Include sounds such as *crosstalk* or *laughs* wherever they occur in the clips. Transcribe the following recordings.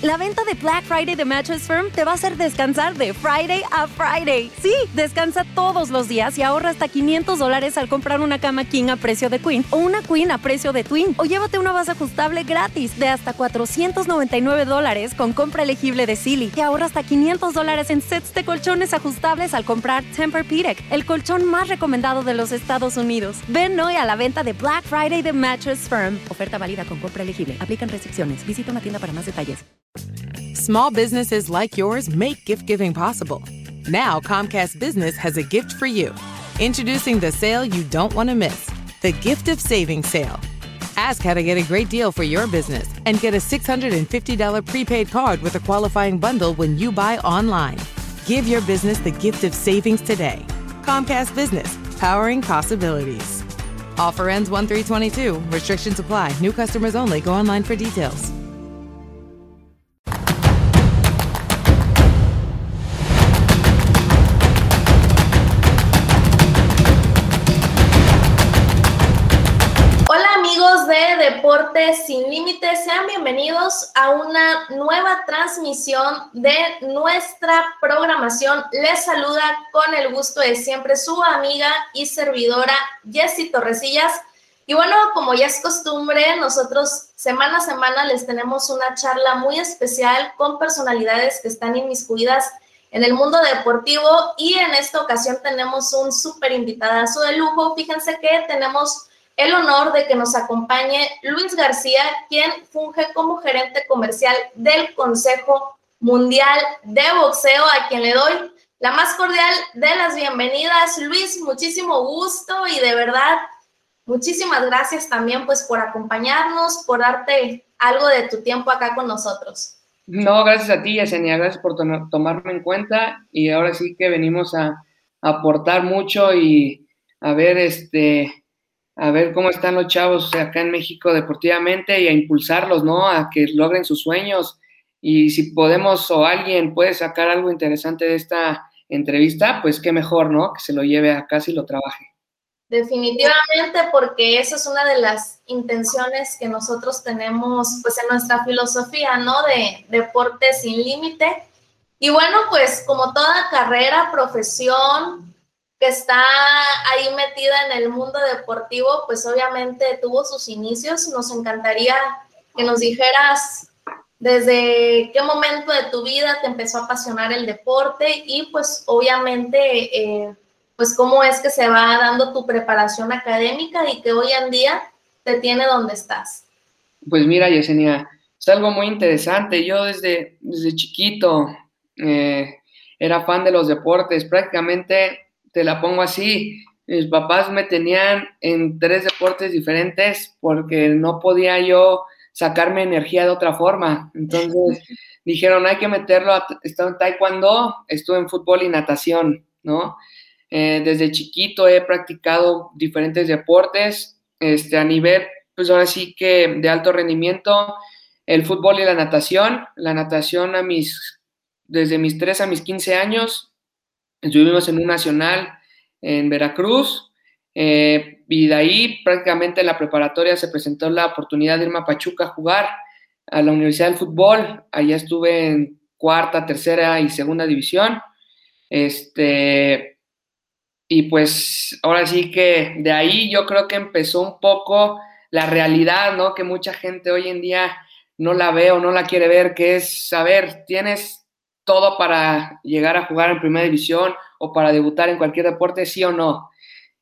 La venta de Black Friday de Mattress Firm te va a hacer descansar de Friday a Friday. Sí, descansa todos los días y ahorra hasta 500 dólares al comprar una cama King a precio de Queen o una Queen a precio de Twin. O llévate una base ajustable gratis de hasta 499 dólares con compra elegible de Silly. Y ahorra hasta 500 dólares en sets de colchones ajustables al comprar Tempur-Pedic, el colchón más recomendado de los Estados Unidos. Ven hoy a la venta de Black Friday de Mattress Firm. Oferta válida con compra elegible. Aplican restricciones. Visita una tienda para más detalles. Small businesses like yours make gift giving possible. Now, Comcast Business has a gift for you. Introducing the sale you don't want to miss the Gift of Savings Sale. Ask how to get a great deal for your business and get a $650 prepaid card with a qualifying bundle when you buy online. Give your business the gift of savings today. Comcast Business, powering possibilities. Offer ends 1 322. Restrictions apply. New customers only. Go online for details. Sin Límites, sean bienvenidos a una nueva transmisión de nuestra programación. Les saluda con el gusto de siempre su amiga y servidora Jessie Torresillas. Y bueno, como ya es costumbre, nosotros semana a semana les tenemos una charla muy especial con personalidades que están inmiscuidas en el mundo deportivo y en esta ocasión tenemos un súper invitadazo de lujo. Fíjense que tenemos el honor de que nos acompañe Luis García, quien funge como gerente comercial del Consejo Mundial de Boxeo, a quien le doy la más cordial de las bienvenidas. Luis, muchísimo gusto y de verdad, muchísimas gracias también pues por acompañarnos, por darte algo de tu tiempo acá con nosotros. No, gracias a ti, Yesenia, gracias por to tomarme en cuenta y ahora sí que venimos a aportar mucho y a ver este a ver cómo están los chavos acá en México deportivamente y a impulsarlos, ¿no? A que logren sus sueños. Y si podemos o alguien puede sacar algo interesante de esta entrevista, pues qué mejor, ¿no? Que se lo lleve a casa y lo trabaje. Definitivamente, porque esa es una de las intenciones que nosotros tenemos, pues en nuestra filosofía, ¿no? De deporte sin límite. Y bueno, pues como toda carrera, profesión, que está ahí metida en el mundo deportivo, pues obviamente tuvo sus inicios. Nos encantaría que nos dijeras desde qué momento de tu vida te empezó a apasionar el deporte y pues obviamente eh, pues cómo es que se va dando tu preparación académica y que hoy en día te tiene donde estás. Pues mira, Yesenia, es algo muy interesante. Yo desde, desde chiquito eh, era fan de los deportes. Prácticamente te la pongo así, mis papás me tenían en tres deportes diferentes porque no podía yo sacarme energía de otra forma. Entonces *laughs* dijeron, hay que meterlo, a, en taekwondo, estuve en fútbol y natación, ¿no? Eh, desde chiquito he practicado diferentes deportes, este, a nivel, pues ahora sí que de alto rendimiento, el fútbol y la natación. La natación a mis, desde mis 3 a mis 15 años, Estuvimos en un nacional en Veracruz eh, y de ahí prácticamente en la preparatoria se presentó la oportunidad de irme a Pachuca a jugar a la Universidad del Fútbol. Allá estuve en cuarta, tercera y segunda división. Este, y pues ahora sí que de ahí yo creo que empezó un poco la realidad, ¿no? Que mucha gente hoy en día no la ve o no la quiere ver, que es, a ver, tienes todo para llegar a jugar en primera división o para debutar en cualquier deporte, sí o no.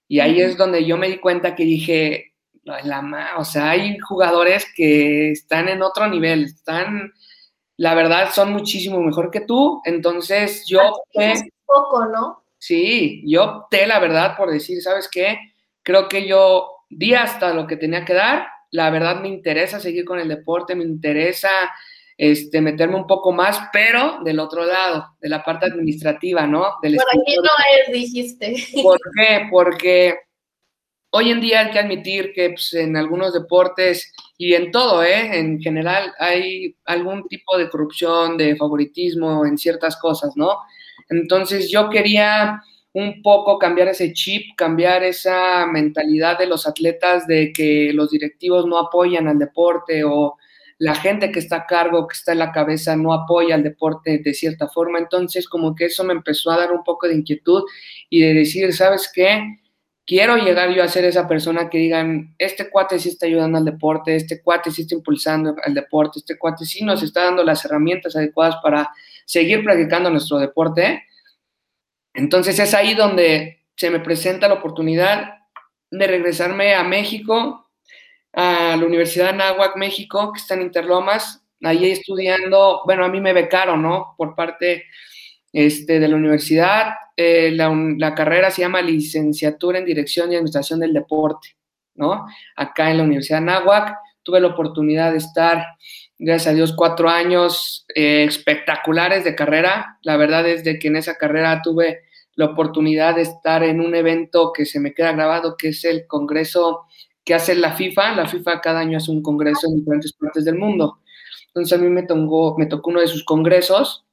Y ahí es donde yo me di cuenta que dije, la, o sea, hay jugadores que están en otro nivel, están, la verdad, son muchísimo mejor que tú. Entonces yo opté, poco, ¿no? Sí, yo opté, la verdad, por decir, ¿sabes qué? Creo que yo di hasta lo que tenía que dar. La verdad me interesa seguir con el deporte, me interesa este, meterme un poco más, pero del otro lado, de la parte administrativa, ¿no? Del Por aquí no es, dijiste. ¿Por qué? Porque hoy en día hay que admitir que pues, en algunos deportes y en todo, ¿eh? En general hay algún tipo de corrupción, de favoritismo en ciertas cosas, ¿no? Entonces yo quería un poco cambiar ese chip, cambiar esa mentalidad de los atletas de que los directivos no apoyan al deporte o la gente que está a cargo, que está en la cabeza, no apoya al deporte de cierta forma. Entonces, como que eso me empezó a dar un poco de inquietud y de decir, ¿sabes qué? Quiero llegar yo a ser esa persona que digan, este cuate sí está ayudando al deporte, este cuate sí está impulsando al deporte, este cuate sí nos está dando las herramientas adecuadas para seguir practicando nuestro deporte. Entonces es ahí donde se me presenta la oportunidad de regresarme a México, a la Universidad de Anáhuac, México, que está en Interlomas, ahí estudiando, bueno, a mí me becaron, ¿no? Por parte este, de la universidad, eh, la, carrera se llama Licenciatura en Dirección y Administración del Deporte, ¿no? Acá en la Universidad de Anáhuac, tuve la oportunidad de estar, gracias a Dios, cuatro años eh, espectaculares de carrera. La verdad es de que en esa carrera tuve la oportunidad de estar en un evento que se me queda grabado, que es el Congreso que hace la FIFA. La FIFA cada año hace un congreso en diferentes partes del mundo. Entonces a mí me tocó, me tocó uno de sus congresos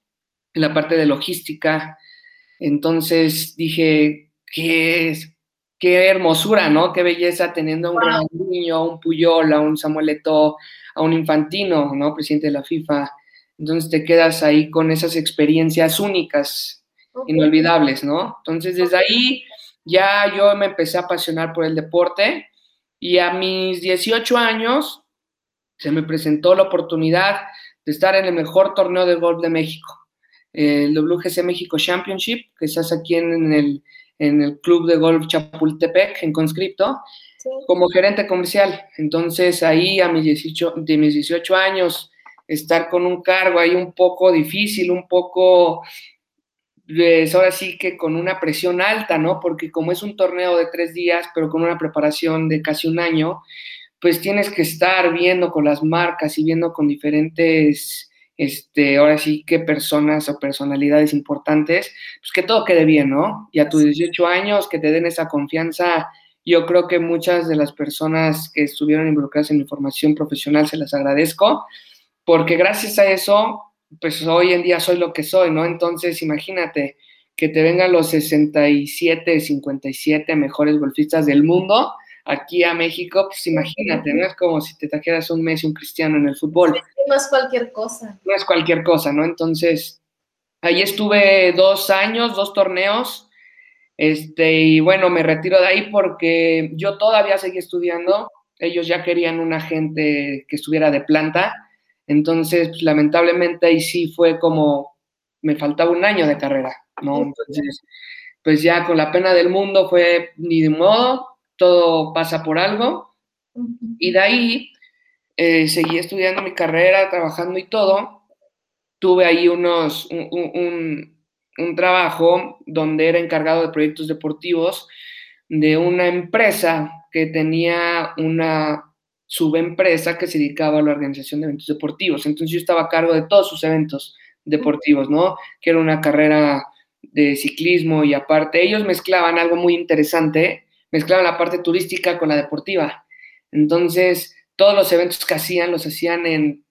en la parte de logística. Entonces dije, qué, qué hermosura, ¿no? Qué belleza teniendo a un Ronaldinho, a un Puyol, a un Samuel Eto'o, a un Infantino, ¿no? Presidente de la FIFA. Entonces te quedas ahí con esas experiencias únicas, inolvidables, ¿no? Entonces desde ahí ya yo me empecé a apasionar por el deporte y a mis 18 años se me presentó la oportunidad de estar en el mejor torneo de golf de México, el WGC México Championship, que se hace aquí en el, en el Club de Golf Chapultepec, en conscripto, como gerente comercial. Entonces ahí a mis 18, de mis 18 años, estar con un cargo ahí un poco difícil, un poco pues ahora sí que con una presión alta, ¿no? Porque como es un torneo de tres días, pero con una preparación de casi un año, pues tienes que estar viendo con las marcas y viendo con diferentes, este, ahora sí que personas o personalidades importantes, pues que todo quede bien, ¿no? Y a tus 18 años que te den esa confianza, yo creo que muchas de las personas que estuvieron involucradas en mi formación profesional se las agradezco, porque gracias a eso pues hoy en día soy lo que soy, ¿no? Entonces, imagínate que te vengan los 67, 57 mejores golfistas del mundo aquí a México, pues imagínate, no es como si te trajeras un Messi, un Cristiano en el fútbol. No es cualquier cosa. No es cualquier cosa, ¿no? Entonces, ahí estuve dos años, dos torneos, este, y bueno, me retiro de ahí porque yo todavía seguí estudiando, ellos ya querían una gente que estuviera de planta, entonces, pues, lamentablemente ahí sí fue como, me faltaba un año de carrera, ¿no? Entonces, pues ya con la pena del mundo fue ni de modo, todo pasa por algo. Y de ahí eh, seguí estudiando mi carrera, trabajando y todo. Tuve ahí unos, un, un trabajo donde era encargado de proyectos deportivos de una empresa que tenía una subempresa que se dedicaba a la organización de eventos deportivos. Entonces yo estaba a cargo de todos sus eventos deportivos, ¿no? Que era una carrera de ciclismo y aparte ellos mezclaban algo muy interesante, mezclaban la parte turística con la deportiva. Entonces, todos los eventos que hacían los hacían en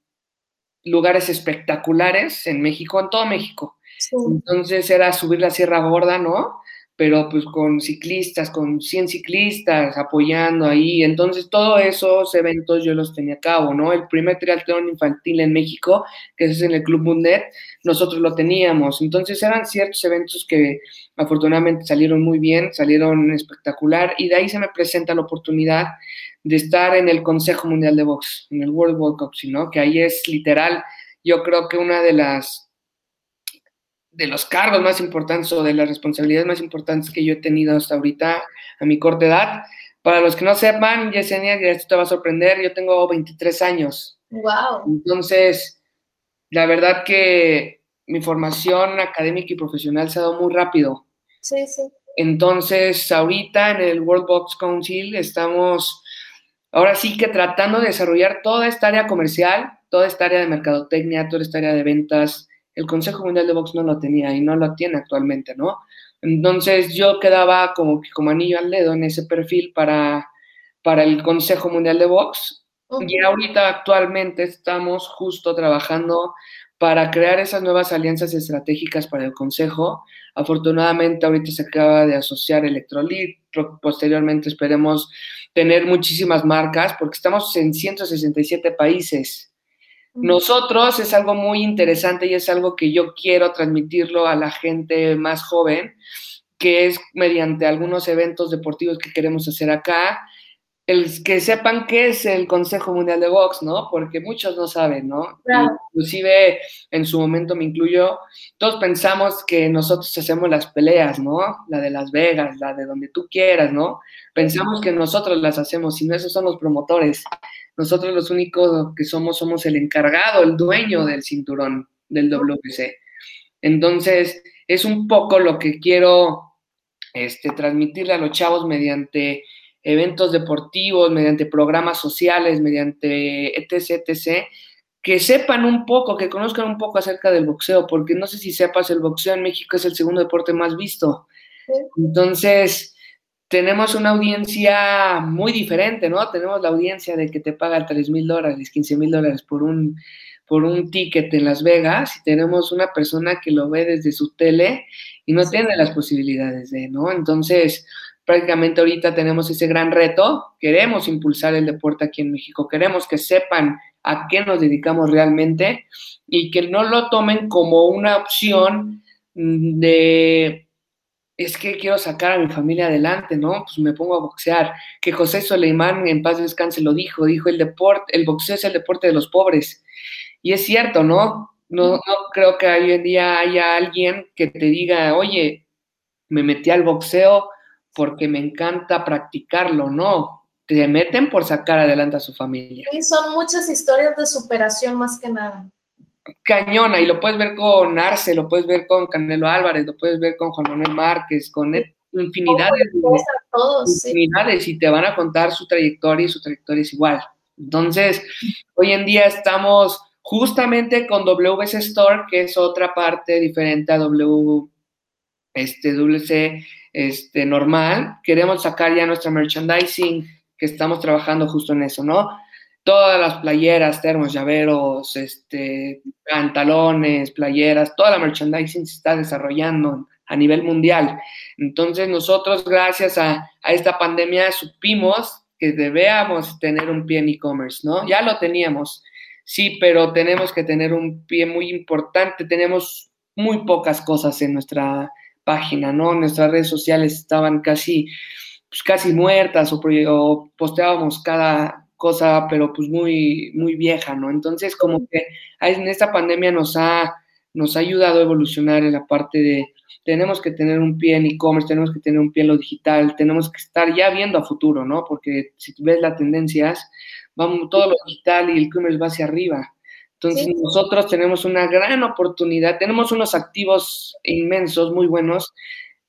lugares espectaculares en México, en todo México. Entonces era subir la Sierra Gorda, ¿no? Pero pues con ciclistas, con 100 ciclistas apoyando ahí. Entonces, todos esos eventos yo los tenía a cabo, ¿no? El primer triatlón infantil en México, que es en el Club Mundet, nosotros lo teníamos. Entonces, eran ciertos eventos que afortunadamente salieron muy bien, salieron espectacular, y de ahí se me presenta la oportunidad de estar en el Consejo Mundial de Box, en el World Boxing, ¿no? Que ahí es literal, yo creo que una de las de los cargos más importantes o de las responsabilidades más importantes que yo he tenido hasta ahorita a mi corta edad. Para los que no sepan, Yesenia, esto te va a sorprender, yo tengo 23 años. Wow. Entonces, la verdad que mi formación académica y profesional se ha dado muy rápido. Sí, sí. Entonces, ahorita en el World Box Council estamos, ahora sí que tratando de desarrollar toda esta área comercial, toda esta área de mercadotecnia, toda esta área de ventas, el Consejo Mundial de Box no lo tenía y no lo tiene actualmente, ¿no? Entonces yo quedaba como anillo al dedo en ese perfil para, para el Consejo Mundial de Box. Y ahorita actualmente estamos justo trabajando para crear esas nuevas alianzas estratégicas para el Consejo. Afortunadamente ahorita se acaba de asociar Electrolit, posteriormente esperemos tener muchísimas marcas porque estamos en 167 países. Nosotros es algo muy interesante y es algo que yo quiero transmitirlo a la gente más joven, que es mediante algunos eventos deportivos que queremos hacer acá, el que sepan qué es el Consejo Mundial de Box, ¿no? Porque muchos no saben, ¿no? Inclusive en su momento me incluyo, todos pensamos que nosotros hacemos las peleas, ¿no? La de Las Vegas, la de donde tú quieras, ¿no? Pensamos que nosotros las hacemos, y no esos son los promotores. Nosotros los únicos que somos somos el encargado, el dueño del cinturón del WC. Entonces, es un poco lo que quiero este, transmitirle a los chavos mediante eventos deportivos, mediante programas sociales, mediante etc, etc, que sepan un poco, que conozcan un poco acerca del boxeo, porque no sé si sepas, el boxeo en México es el segundo deporte más visto. Entonces, tenemos una audiencia muy diferente, ¿no? Tenemos la audiencia de que te paga 3 mil dólares, 15 mil dólares por un, por un ticket en Las Vegas y tenemos una persona que lo ve desde su tele y no tiene las posibilidades de, ¿no? Entonces, prácticamente ahorita tenemos ese gran reto. Queremos impulsar el deporte aquí en México, queremos que sepan a qué nos dedicamos realmente y que no lo tomen como una opción de es que quiero sacar a mi familia adelante, ¿no? Pues me pongo a boxear. Que José Soleimán en paz descanse lo dijo, dijo el deporte, el boxeo es el deporte de los pobres. Y es cierto, ¿no? No, no creo que hoy en día haya alguien que te diga, oye, me metí al boxeo porque me encanta practicarlo, no. Te meten por sacar adelante a su familia. Y son muchas historias de superación más que nada. Cañona, y lo puedes ver con Arce, lo puedes ver con Canelo Álvarez, lo puedes ver con Juan Manuel Márquez, con infinidades, todos, infinidades, y te van a contar su trayectoria y su trayectoria es igual. Entonces, hoy en día estamos justamente con WS Store, que es otra parte diferente a W, este, WC este, normal, queremos sacar ya nuestra merchandising, que estamos trabajando justo en eso, ¿no? Todas las playeras, termos, llaveros, este, pantalones, playeras, toda la merchandising se está desarrollando a nivel mundial. Entonces nosotros, gracias a, a esta pandemia, supimos que debíamos tener un pie en e-commerce, ¿no? Ya lo teníamos, sí, pero tenemos que tener un pie muy importante. Tenemos muy pocas cosas en nuestra página, ¿no? Nuestras redes sociales estaban casi, pues casi muertas o, posteábamos cada cosa, pero pues muy, muy vieja, ¿no? Entonces, como que en esta pandemia nos ha, nos ha ayudado a evolucionar en la parte de, tenemos que tener un pie en e-commerce, tenemos que tener un pie en lo digital, tenemos que estar ya viendo a futuro, ¿no? Porque si ves las tendencias, vamos, todo lo digital y el e-commerce va hacia arriba. Entonces nosotros tenemos una gran oportunidad, tenemos unos activos inmensos, muy buenos,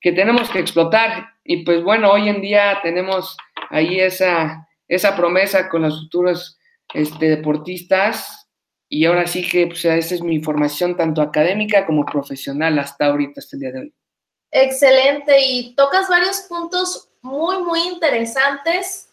que tenemos que explotar. Y pues bueno, hoy en día tenemos ahí esa, esa promesa con los futuros este, deportistas. Y ahora sí que pues, esa es mi formación tanto académica como profesional hasta ahorita, hasta el día de hoy. Excelente, y tocas varios puntos muy, muy interesantes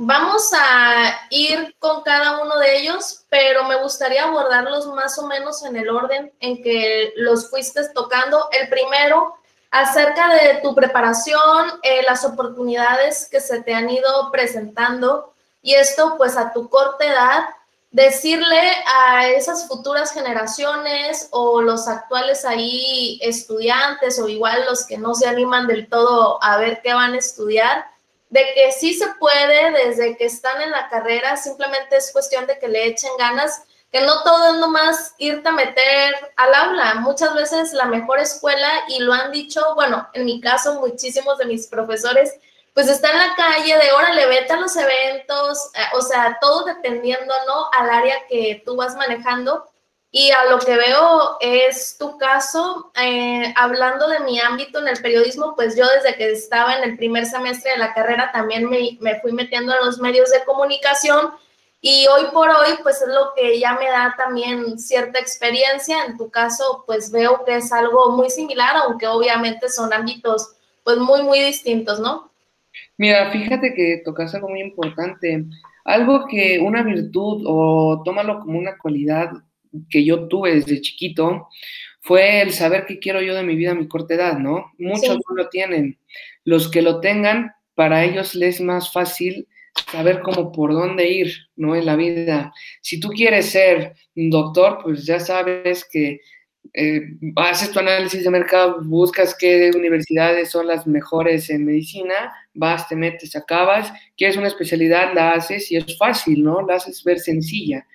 Vamos a ir con cada uno de ellos, pero me gustaría abordarlos más o menos en el orden en que los fuiste tocando. El primero, acerca de tu preparación, eh, las oportunidades que se te han ido presentando y esto pues a tu corta edad, decirle a esas futuras generaciones o los actuales ahí estudiantes o igual los que no se animan del todo a ver qué van a estudiar, de que sí se puede desde que están en la carrera, simplemente es cuestión de que le echen ganas, que no todo es nomás irte a meter al aula. Muchas veces la mejor escuela, y lo han dicho, bueno, en mi caso, muchísimos de mis profesores, pues está en la calle de, órale, vete a los eventos, eh, o sea, todo dependiendo, ¿no? Al área que tú vas manejando. Y a lo que veo es tu caso, eh, hablando de mi ámbito en el periodismo, pues yo desde que estaba en el primer semestre de la carrera también me, me, fui metiendo en los medios de comunicación y hoy por hoy pues es lo que ya me da también cierta experiencia. En tu caso pues veo que es algo muy similar, aunque obviamente son ámbitos pues muy, muy distintos, ¿no? Mira, fíjate que tocas algo muy importante, algo que una virtud o tómalo como una cualidad que yo tuve desde chiquito fue el saber qué quiero yo de mi vida a mi corta edad, ¿no? Muchos no lo tienen. Los que lo tengan, para ellos les es más fácil saber cómo por dónde ir, ¿no? En la vida. Si tú quieres ser un doctor, pues ya sabes que eh, haces tu análisis de mercado, buscas qué universidades son las mejores en medicina, vas, te metes, acabas, quieres una especialidad, la haces y es fácil, ¿no? La haces ver sencilla.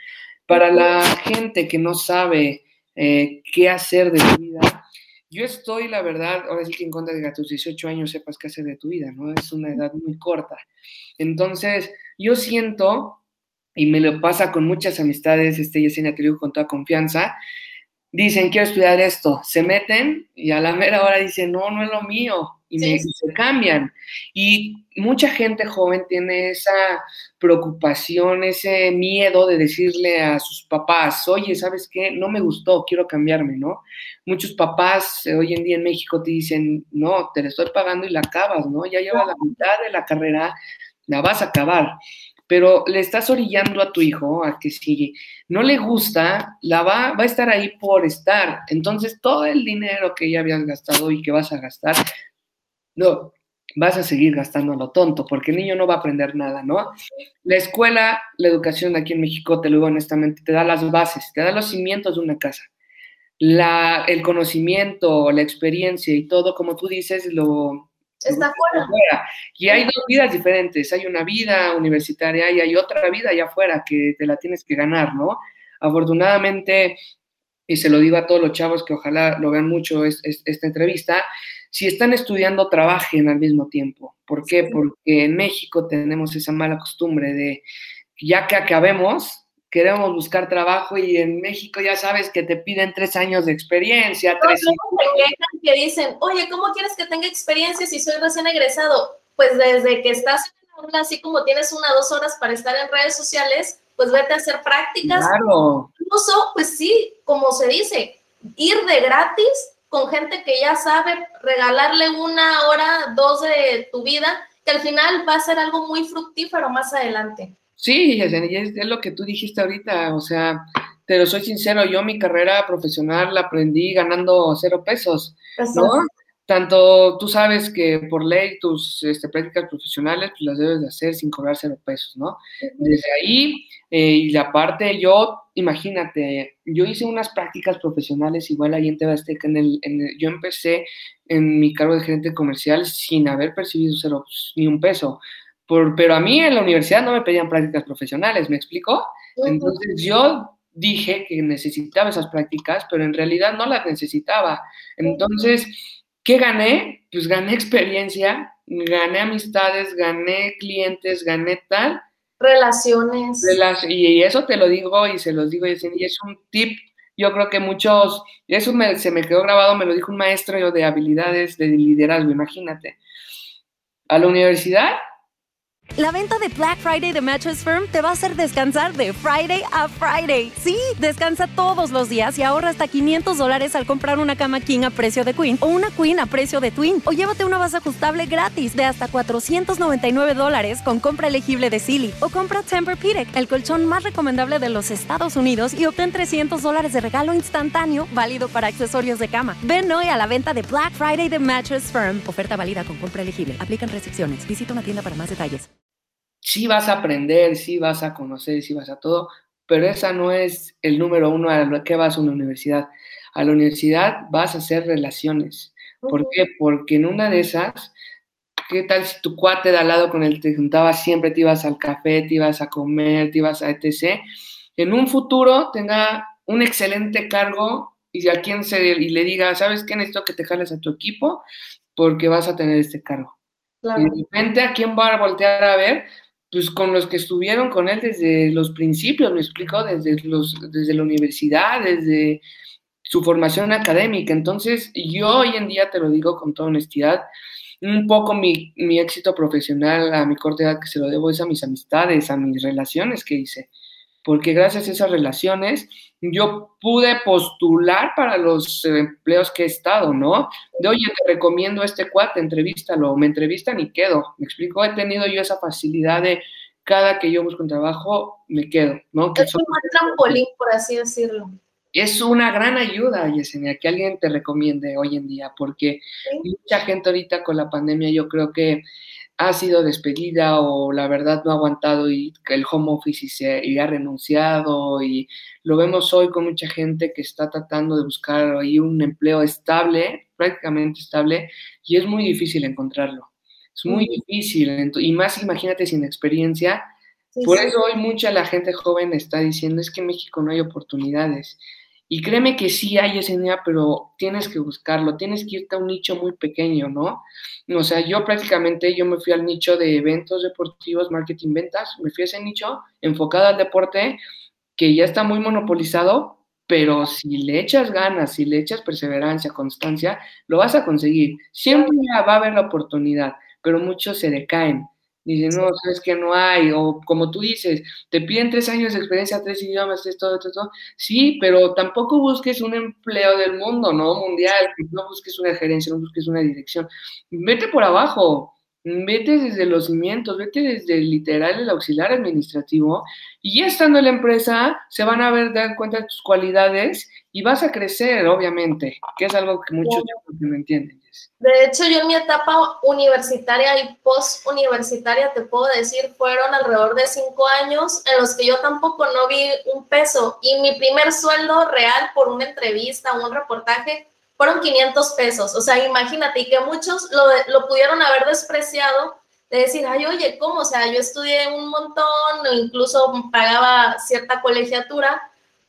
Para la gente que no sabe eh, qué hacer de su vida, yo estoy, la verdad, ahora sí que en contra de que a tus 18 años sepas qué hacer de tu vida, ¿no? Es una edad muy corta. Entonces, yo siento, y me lo pasa con muchas amistades, este Yesenia, te digo con toda confianza, dicen, quiero estudiar esto, se meten y a la mera hora dicen, no, no es lo mío, y, me, se cambian. Y mucha gente joven tiene esa preocupación, ese miedo de decirle a sus papás, oye, ¿sabes qué? No me gustó, quiero cambiarme, ¿no? Muchos papás eh, hoy en día en México te dicen, no, te la estoy pagando y la acabas, ¿no? Ya lleva la mitad de la carrera, la vas a acabar pero le estás orillando a tu hijo a que si no le gusta, la va, va a estar ahí por estar. Entonces, todo el dinero que ya habías gastado y que vas a gastar, no, vas a seguir gastando lo tonto, porque el niño no va a aprender nada, ¿no? La escuela, la educación aquí en México, te lo digo honestamente, te da las bases, te da los cimientos de una casa. La, el conocimiento, la experiencia y todo, como tú dices, lo, Está fuera. Y hay dos vidas diferentes. Hay una vida universitaria y hay otra vida allá afuera que te la tienes que ganar, ¿no? Afortunadamente, y se lo digo a todos los chavos que ojalá lo vean mucho esta entrevista, si están estudiando, trabajen al mismo tiempo. ¿Por qué? Porque en México tenemos esa mala costumbre de, ya que acabemos, queremos buscar trabajo y en México ya sabes que te piden tres años de experiencia. Tres que dicen, oye, ¿cómo quieres que tenga experiencia si soy recién egresado? Pues desde que estás en aula, así como tienes una o dos horas para estar en redes sociales, pues vete a hacer prácticas. Claro. Incluso, pues sí, como se dice, ir de gratis con gente que ya sabe, regalarle una hora, dos de tu vida, que al final va a ser algo muy fructífero más adelante. Sí, es, es lo que tú dijiste ahorita, o sea, te lo soy sincero, yo mi carrera profesional la aprendí ganando cero pesos, ¿no? Tanto tú sabes que por ley tus este, prácticas profesionales pues, las debes de hacer sin cobrar cero pesos, ¿no? Desde ahí, eh, y la parte yo, imagínate, yo hice unas prácticas profesionales igual ahí en Tebasteca, en el, en yo empecé en mi cargo de gerente comercial sin haber percibido cero, ni un peso pero a mí en la universidad no me pedían prácticas profesionales, ¿me explico? Entonces yo dije que necesitaba esas prácticas, pero en realidad no las necesitaba. Entonces, ¿qué gané? Pues gané experiencia, gané amistades, gané clientes, gané tal. Relaciones. y eso te lo digo y se los digo y es un tip. Yo creo que muchos, eso se me quedó grabado, me lo dijo un maestro de habilidades de liderazgo, imagínate. A la universidad la venta de Black Friday de Mattress Firm te va a hacer descansar de Friday a Friday. Sí, descansa todos los días y ahorra hasta 500 dólares al comprar una cama King a precio de Queen o una Queen a precio de Twin. O llévate una base ajustable gratis de hasta 499 dólares con compra elegible de Silly. O compra Tempur-Pedic, el colchón más recomendable de los Estados Unidos y obtén 300 dólares de regalo instantáneo válido para accesorios de cama. Ven hoy a la venta de Black Friday de Mattress Firm. Oferta válida con compra elegible. Aplican restricciones. Visita una tienda para más detalles sí vas a aprender, sí vas a conocer, sí vas a todo, pero esa no es el número uno a lo que vas a una universidad. A la universidad vas a hacer relaciones. ¿Por qué? Porque en una de esas, ¿qué tal si tu cuate de al lado con el que te juntabas siempre te ibas al café, te ibas a comer, te ibas a etc. En un futuro tenga un excelente cargo y a quien se y le diga, ¿sabes qué? Necesito que te jales a tu equipo porque vas a tener este cargo. Y de repente, ¿a quién va a voltear a ver? Pues con los que estuvieron con él desde los principios, me explico, desde, los, desde la universidad, desde su formación académica. Entonces, yo hoy en día te lo digo con toda honestidad, un poco mi, mi éxito profesional a mi corta edad que se lo debo es a mis amistades, a mis relaciones que hice porque gracias a esas relaciones yo pude postular para los empleos que he estado, ¿no? De, oye, te recomiendo este cuate, entrevístalo, me entrevistan y quedo. Me explico, he tenido yo esa facilidad de cada que yo busco un trabajo, me quedo, ¿no? es un trampolín, por así decirlo. Es una gran ayuda, Yesenia, que alguien te recomiende hoy en día, porque mucha gente ahorita con la pandemia yo creo que ha sido despedida o la verdad no ha aguantado y que el home office y, se, y ha renunciado y lo vemos hoy con mucha gente que está tratando de buscar ahí un empleo estable, prácticamente estable, y es muy difícil encontrarlo. Es muy difícil, y más imagínate sin experiencia. Por eso hoy mucha la gente joven está diciendo es que en México no hay oportunidades. Y créeme que sí hay ese día, pero tienes que buscarlo, tienes que irte a un nicho muy pequeño, ¿no? O sea, yo prácticamente, yo me fui al nicho de eventos deportivos, marketing, ventas, me fui a ese nicho enfocado al deporte, que ya está muy monopolizado, pero si le echas ganas, si le echas perseverancia, constancia, lo vas a conseguir. Siempre va a haber la oportunidad, pero muchos se decaen. Dicen, no, sabes que no hay, o como tú dices, te piden tres años de experiencia, tres idiomas, tres, todo, todo, todo. Sí, pero tampoco busques un empleo del mundo, ¿no? Mundial, no busques una gerencia, no busques una dirección. Vete por abajo, vete desde los cimientos, vete desde literal el auxiliar administrativo, y ya estando en la empresa, se van a ver, dar cuenta de tus cualidades y vas a crecer, obviamente, que es algo que muchos no entienden. De hecho, yo en mi etapa universitaria y post-universitaria, te puedo decir, fueron alrededor de cinco años en los que yo tampoco no vi un peso y mi primer sueldo real por una entrevista o un reportaje fueron 500 pesos. O sea, imagínate, y que muchos lo, lo pudieron haber despreciado de decir, ay, oye, ¿cómo? O sea, yo estudié un montón, o incluso pagaba cierta colegiatura,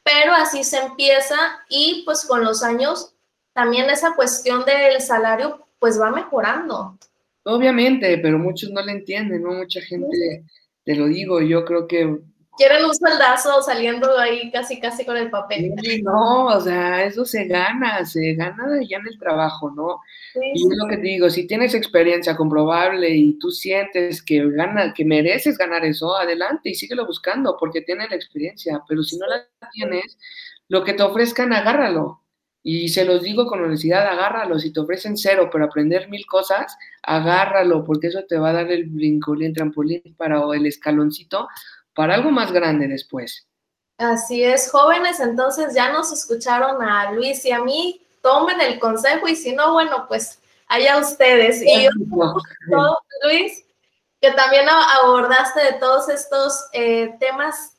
pero así se empieza y pues con los años también esa cuestión del salario pues va mejorando. Obviamente, pero muchos no le entienden, ¿no? Mucha gente, te lo digo, yo creo que... Quieren un sueldazo saliendo ahí casi, casi con el papel. no, o sea, eso se gana, se gana ya en el trabajo, ¿no? y es lo que te digo, si tienes experiencia comprobable y tú sientes que gana, que mereces ganar eso, adelante y síguelo buscando porque tienes la experiencia, pero si no la tienes, lo que te ofrezcan, agárralo. Y se los digo con honestidad, agárralo. Si te ofrecen cero, pero aprender mil cosas, agárralo, porque eso te va a dar el brincolín, trampolín para o el escaloncito para algo más grande después. Así es, jóvenes, entonces ya nos escucharon a Luis y a mí, tomen el consejo y si no, bueno, pues allá ustedes. Y yo, Luis, que también abordaste de todos estos eh, temas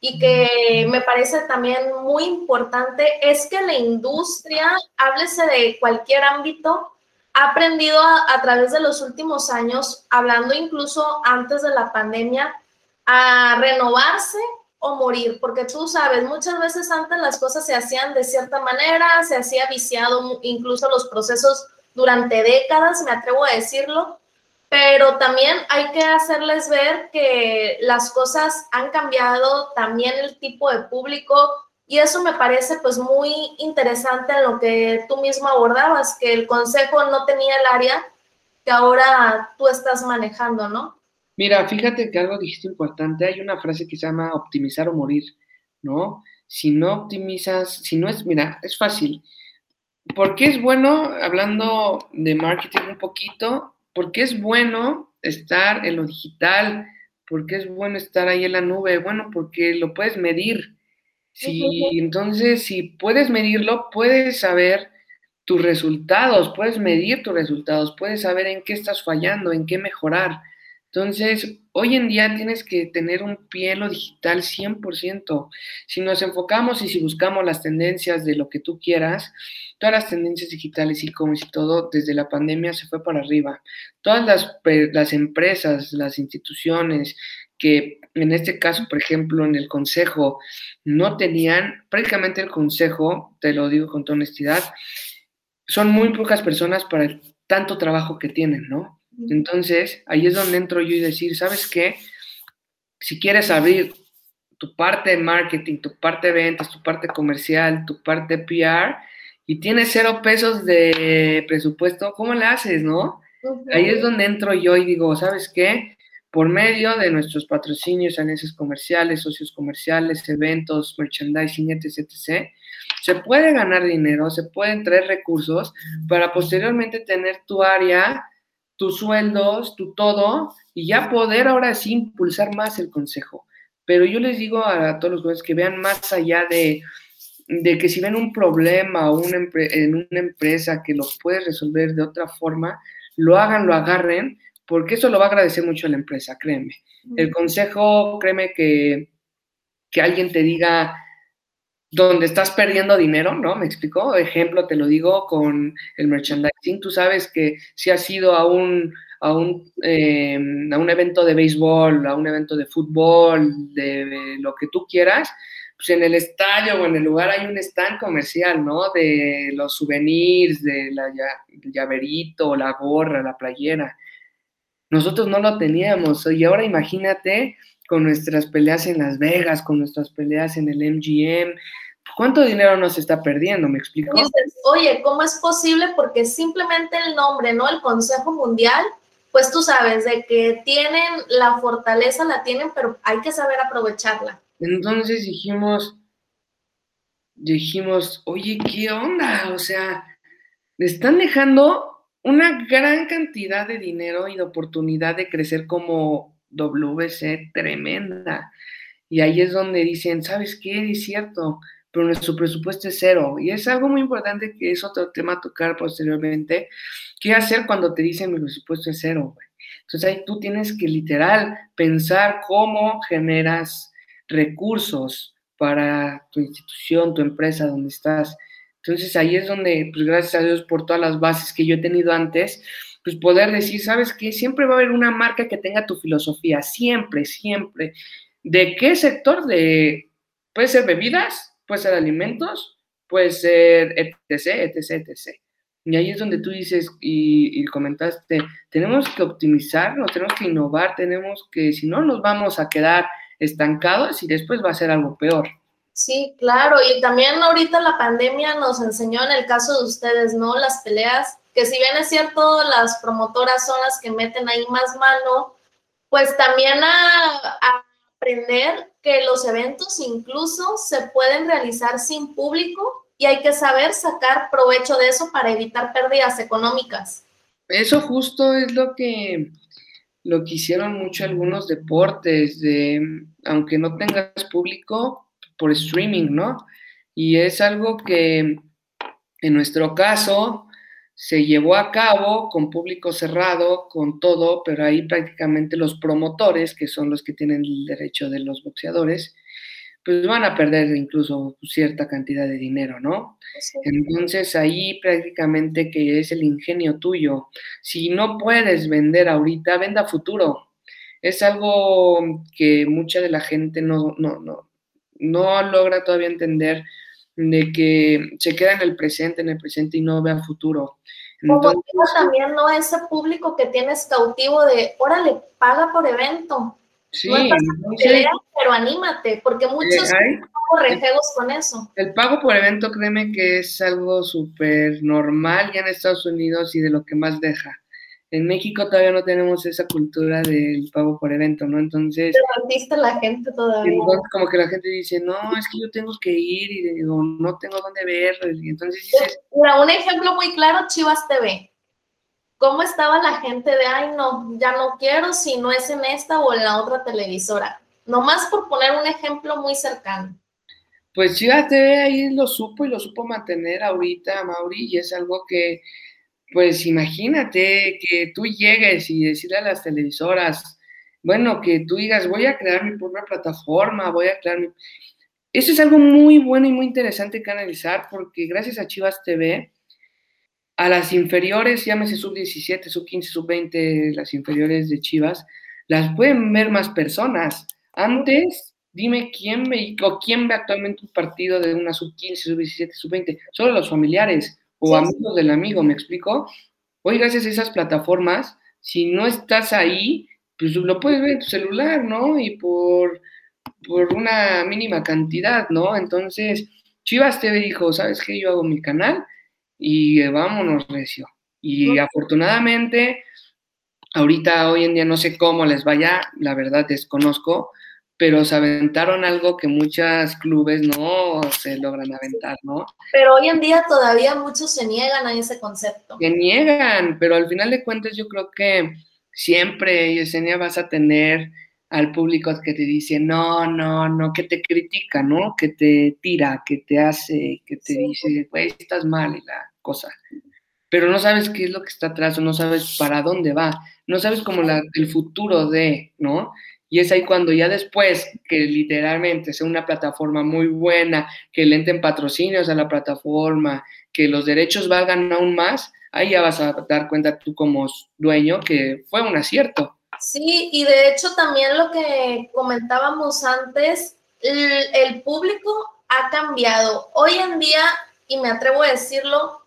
y que me parece también muy importante es que la industria, háblese de cualquier ámbito, ha aprendido a, través de los últimos años, hablando incluso antes de la pandemia, a renovarse o morir, porque tú sabes, muchas veces antes las cosas se hacían de cierta manera, se hacía viciado incluso los procesos durante décadas, me atrevo a decirlo, pero también hay que hacerles ver que las cosas han cambiado, también el tipo de público, y eso me parece pues muy interesante en lo que tú mismo abordabas, que el consejo no tenía el área que ahora tú estás manejando, ¿no? Mira, fíjate que algo dijiste importante, hay una frase que se llama optimizar o morir, ¿no? Si no optimizas, si no es, mira, es fácil. ¿Por qué es bueno, hablando de marketing un poquito, ¿Por qué es bueno estar en lo digital? ¿Por qué es bueno estar ahí en la nube? Bueno, porque lo puedes medir. Si, entonces, si puedes medirlo, puedes saber tus resultados, puedes medir tus resultados, puedes saber en qué estás fallando, en qué mejorar. Entonces, hoy en día tienes que tener un pie en lo digital 100%. Si nos enfocamos y si buscamos las tendencias de lo que tú quieras, todas las tendencias digitales, e-commerce y todo, desde la pandemia se fue para arriba. Todas las, las empresas, las instituciones que en este caso, por ejemplo, en el consejo, no tenían, prácticamente el consejo, te lo digo con toda honestidad, son muy pocas personas para el tanto trabajo que tienen, ¿no? Entonces, ahí es donde entro yo y decir, ¿sabes qué? Si quieres abrir tu parte de marketing, tu parte de ventas, tu parte comercial, tu parte PR, y tienes cero pesos de presupuesto, ¿cómo le haces, no? Ahí es donde entro yo y digo, ¿sabes qué? Por medio de nuestros patrocinios, alianzas comerciales, socios comerciales, eventos, merchandising, etc., etc., se puede ganar dinero, se pueden traer recursos para posteriormente tener tu área tus sueldos, tu todo, y ya poder ahora sí impulsar más el consejo. Pero yo les digo a, todos los jóvenes que vean más allá de, de que si ven un problema o en una empresa que lo puede resolver de otra forma, lo hagan, lo agarren, porque eso lo va a agradecer mucho a la empresa, créeme. El consejo, créeme que, que alguien te diga dónde estás perdiendo dinero, ¿no? ¿Me explicó? Ejemplo, te lo digo con el merchandising. Tú sabes que si has ido a un, a un, em, a un evento de béisbol, a un evento de fútbol, de lo que tú quieras, pues en el estadio o en el lugar hay un stand comercial, ¿no? De los souvenirs, de la llaverito, la gorra, la playera. Nosotros no lo teníamos y ahora imagínate con nuestras peleas en Las Vegas, con nuestras peleas en el MGM, ¿cuánto dinero nos está perdiendo? ¿Me explico? oye, ¿cómo es posible? Porque simplemente el nombre, ¿no? El Consejo Mundial, pues tú sabes de que tienen la fortaleza, la tienen, pero hay que saber aprovecharla. Entonces dijimos, dijimos, oye, ¿qué onda? O sea, le están dejando una gran cantidad de dinero y de oportunidad de crecer como WC tremenda. Y ahí es donde dicen, ¿sabes qué? Es cierto, pero nuestro presupuesto es cero. Y es algo muy importante que es otro tema a tocar posteriormente. ¿Qué hacer cuando te dicen mi presupuesto es cero? Entonces ahí tú tienes que literal pensar cómo generas recursos para tu institución, tu empresa, donde estás. Entonces ahí es donde, pues gracias a Dios por todas las bases que yo he tenido antes, pues poder decir, ¿sabes qué? Siempre va a haber una marca que tenga tu filosofía, siempre, siempre. ¿De qué sector? De, puede ser bebidas, puede ser alimentos, puede ser etc, etc, etc. Y ahí es donde tú dices y, comentaste, tenemos que optimizarnos, tenemos que innovar, tenemos que, si no, nos vamos a quedar estancados y después va a ser algo peor. Sí, claro, y también ahorita la pandemia nos enseñó en el caso de ustedes, ¿no? Las peleas, que si bien es cierto, las promotoras son las que meten ahí más mano, pues también a, aprender que los eventos incluso se pueden realizar sin público y hay que saber sacar provecho de eso para evitar pérdidas económicas. Eso justo es lo que lo que hicieron mucho algunos deportes, de aunque no tengas público, por streaming, ¿no? Y es algo que en nuestro caso se llevó a cabo con público cerrado, con todo, pero ahí prácticamente los promotores, que son los que tienen el derecho de los boxeadores, pues van a perder incluso cierta cantidad de dinero, ¿no? Entonces ahí prácticamente que es el ingenio tuyo. Si no puedes vender ahorita, venda futuro. Es algo que mucha de la gente no, no, no, no logra todavía entender de que se queda en el presente, en el presente y no ve a futuro. Entonces, Como también no ese público que tienes cautivo de, órale, paga por evento. Sí, no pero anímate, porque muchos hay, rejegos con eso. El pago por evento, créeme que es algo súper normal ya en Estados Unidos y de lo que más deja en México todavía no tenemos esa cultura del pago por evento, ¿no? Entonces... Te la gente todavía. Entonces, como que la gente dice, no, es que yo tengo que ir y digo, no tengo dónde ver. Y entonces dices... Mira, un ejemplo muy claro, Chivas TV. ¿Cómo estaba la gente de, ay, no, ya no quiero si no es en esta o en la otra televisora? Nomás por poner un ejemplo muy cercano. Pues Chivas TV ahí lo supo y lo supo mantener ahorita, Mauri, y es algo que pues imagínate que tú llegues y decirle a las televisoras, bueno, que tú digas, voy a crear mi propia plataforma, voy a crear mi... Eso es algo muy bueno y muy interesante que analizar porque gracias a Chivas TV, a las inferiores, llámese sub 17, sub 15, sub 20, las inferiores de Chivas, las pueden ver más personas. Antes, dime quién ve o quién ve actualmente un partido de una sub 15, sub 17, sub 20, solo los familiares o amigos del amigo, ¿me explico? Hoy gracias a esas plataformas, si no estás ahí, pues lo puedes ver en tu celular, ¿no? Y por, por una mínima cantidad, ¿no? Entonces, Chivas TV dijo, ¿sabes qué? Yo hago mi canal y vámonos, recio. Y afortunadamente, ahorita, hoy en día, no sé cómo les vaya, la verdad desconozco, pero se aventaron algo que muchos clubes no se logran aventar, ¿no? Pero hoy en día todavía muchos se niegan a ese concepto. Se niegan, pero al final de cuentas yo creo que siempre, Yesenia, vas a tener al público que te dice, no, no, no, que te critica, ¿no? Que te tira, que te hace, que te dice, güey, estás mal y la cosa. pero no sabes qué es lo que está atrás o no sabes para dónde va, no sabes como la, el futuro de, ¿no? Y es ahí cuando ya después que literalmente sea una plataforma muy buena, que le entren patrocinios a la plataforma, que los derechos valgan aún más, ahí ya vas a dar cuenta tú como dueño que fue un acierto. Sí, y de hecho también lo que comentábamos antes, el, el público ha cambiado. Hoy en día, y me atrevo a decirlo,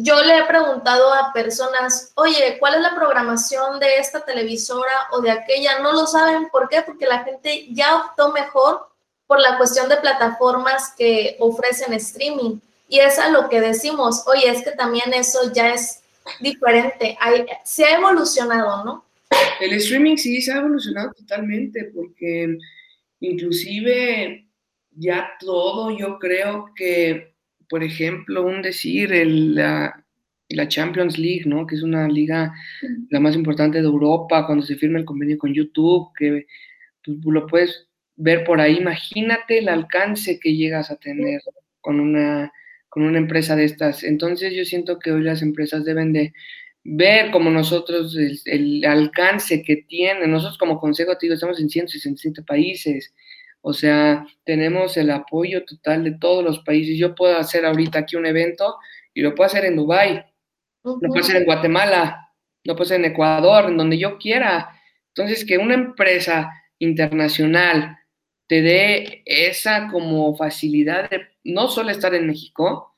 yo le he preguntado a personas, oye, ¿cuál es la programación de esta televisora o de aquella? No lo saben. ¿Por qué? Porque la gente ya optó mejor por la cuestión de plataformas que ofrecen streaming. Y es a lo que decimos, oye, es que también eso ya es diferente, se ha evolucionado, ¿no? El streaming sí se ha evolucionado totalmente, porque inclusive ya todo, yo creo que por ejemplo, un decir, el, la, la, Champions League, ¿no? Que es una liga la más importante de Europa, cuando se firma el convenio con YouTube, que tú pues, lo puedes ver por ahí. Imagínate el alcance que llegas a tener con una, con una empresa de estas. Entonces yo siento que hoy las empresas deben de ver como nosotros el, el alcance que tienen. Nosotros como consejo, te digo, estamos en 167 países o sea, tenemos el apoyo total de todos los países. Yo puedo hacer ahorita aquí un evento y lo puedo hacer en Dubái, lo puedo hacer en Guatemala, lo puedo hacer en Ecuador, en donde yo quiera. Entonces, que una empresa internacional te dé esa como facilidad de no solo estar en México,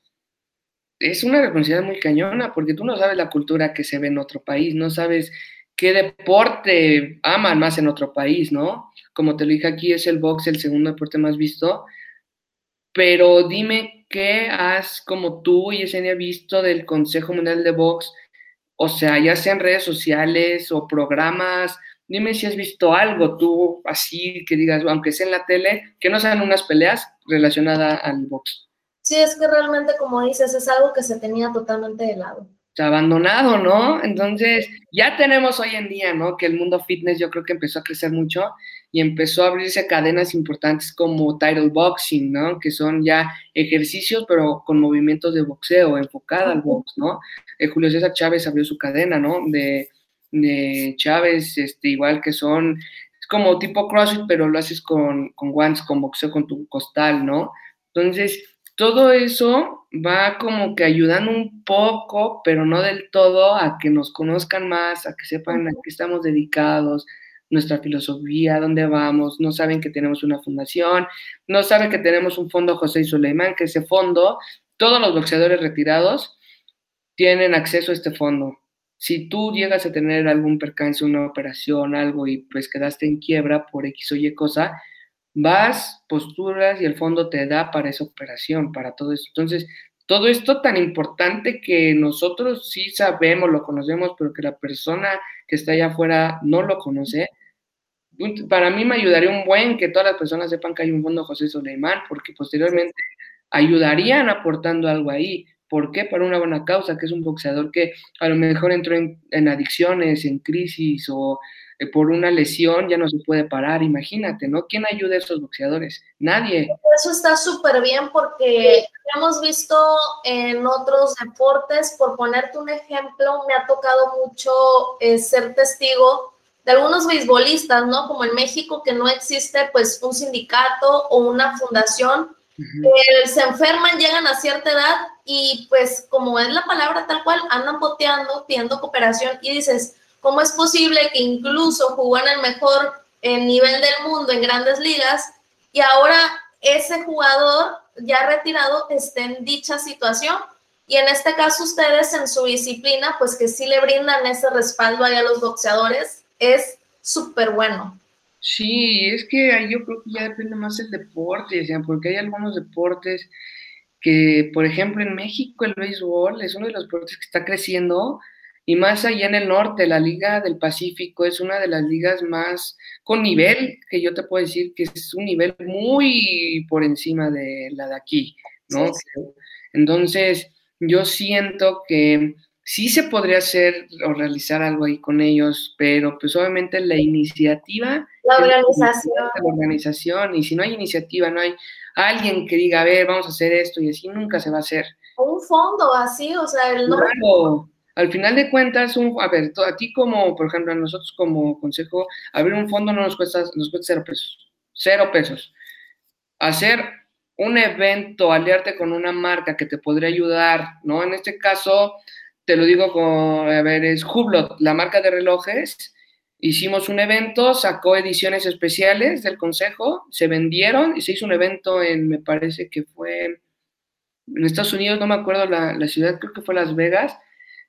es una responsabilidad muy cañona, porque tú no sabes la cultura que se ve en otro país, no sabes qué deporte aman más en otro país, ¿no? Como te lo dije aquí, es el box el segundo deporte más visto. Pero dime qué has, como tú y Yesenia, visto del Consejo Mundial de Box, o sea, ya sea en redes sociales o programas, dime si has visto algo tú así que digas, aunque sea en la tele, que no sean unas peleas relacionadas al box. Sí, es que realmente, como dices, es algo que se tenía totalmente de lado abandonado, ¿no? Entonces, ya tenemos hoy en día, ¿no? Que el mundo fitness yo creo que empezó a crecer mucho y empezó a abrirse cadenas importantes como title boxing, ¿no? Que son ya ejercicios, pero con movimientos de boxeo, enfocada al box, ¿no? Eh, Julio César Chávez abrió su cadena, ¿no? De, de Chávez, este, igual que son, es como tipo CrossFit, pero lo haces con, con guantes, con boxeo, con tu costal, ¿no? Entonces, todo eso va como que ayudando un poco, pero no del todo, a que nos conozcan más, a que sepan a qué estamos dedicados, nuestra filosofía, dónde vamos, no saben que tenemos una fundación, no saben que tenemos un fondo José y Suleimán, que ese fondo, todos los boxeadores retirados tienen acceso a este fondo. Si tú llegas a tener algún percance, una operación, algo y pues quedaste en quiebra por X o Y cosa, vas, posturas y el fondo te da para esa operación, para todo eso. Entonces, todo esto tan importante que nosotros sí sabemos, lo conocemos, pero que la persona que está allá afuera no lo conoce, para mí me ayudaría un buen que todas las personas sepan que hay un fondo José Soleimán, porque posteriormente ayudarían aportando algo ahí. ¿Por qué? Para una buena causa, que es un boxeador que a lo mejor entró en, adicciones, en crisis o eh, por una lesión ya no se puede parar, imagínate, ¿no? ¿Quién ayuda a esos boxeadores? Nadie. Eso está súper bien porque hemos visto en otros deportes, por ponerte un ejemplo, me ha tocado mucho eh, ser testigo de algunos beisbolistas, ¿no? Como en México, que no existe pues un sindicato o una fundación, se enferman, llegan a cierta edad y pues como es la palabra tal cual, andan poteando, pidiendo cooperación y dices, ¿Cómo es posible que incluso jugó en el mejor eh, nivel del mundo en grandes ligas y ahora ese jugador ya retirado esté en dicha situación? Y en este caso ustedes en su disciplina, pues que sí le brindan ese respaldo ahí a los boxeadores, es súper bueno. Sí, es que ahí yo creo que ya depende más el deporte, porque hay algunos deportes que, por ejemplo, en México el béisbol es uno de los deportes que está creciendo y más allá en el norte, la Liga del Pacífico es una de las ligas más con nivel, que yo te puedo decir que es un nivel muy por encima de la de aquí, ¿no? Entonces, yo siento que sí se podría hacer o realizar algo ahí con ellos, pero pues obviamente la iniciativa... La organización. La organización, y si no hay iniciativa, no hay alguien que diga, a ver, vamos a hacer esto, y así nunca se va a hacer. Un fondo así, o sea, el claro Al final de cuentas, un, a ver, a ti como, por ejemplo, a nosotros como consejo, abrir un fondo no nos cuesta, nos cuesta cero pesos. Cero pesos. Hacer un evento, aliarte con una marca que te podría ayudar, ¿no? En este caso, te lo digo con, a ver, es Hublot, la marca de relojes. Hicimos un evento, sacó ediciones especiales del consejo, se vendieron y se hizo un evento en, me parece que fue en Estados Unidos, no me acuerdo la, la ciudad, creo que fue Las Vegas,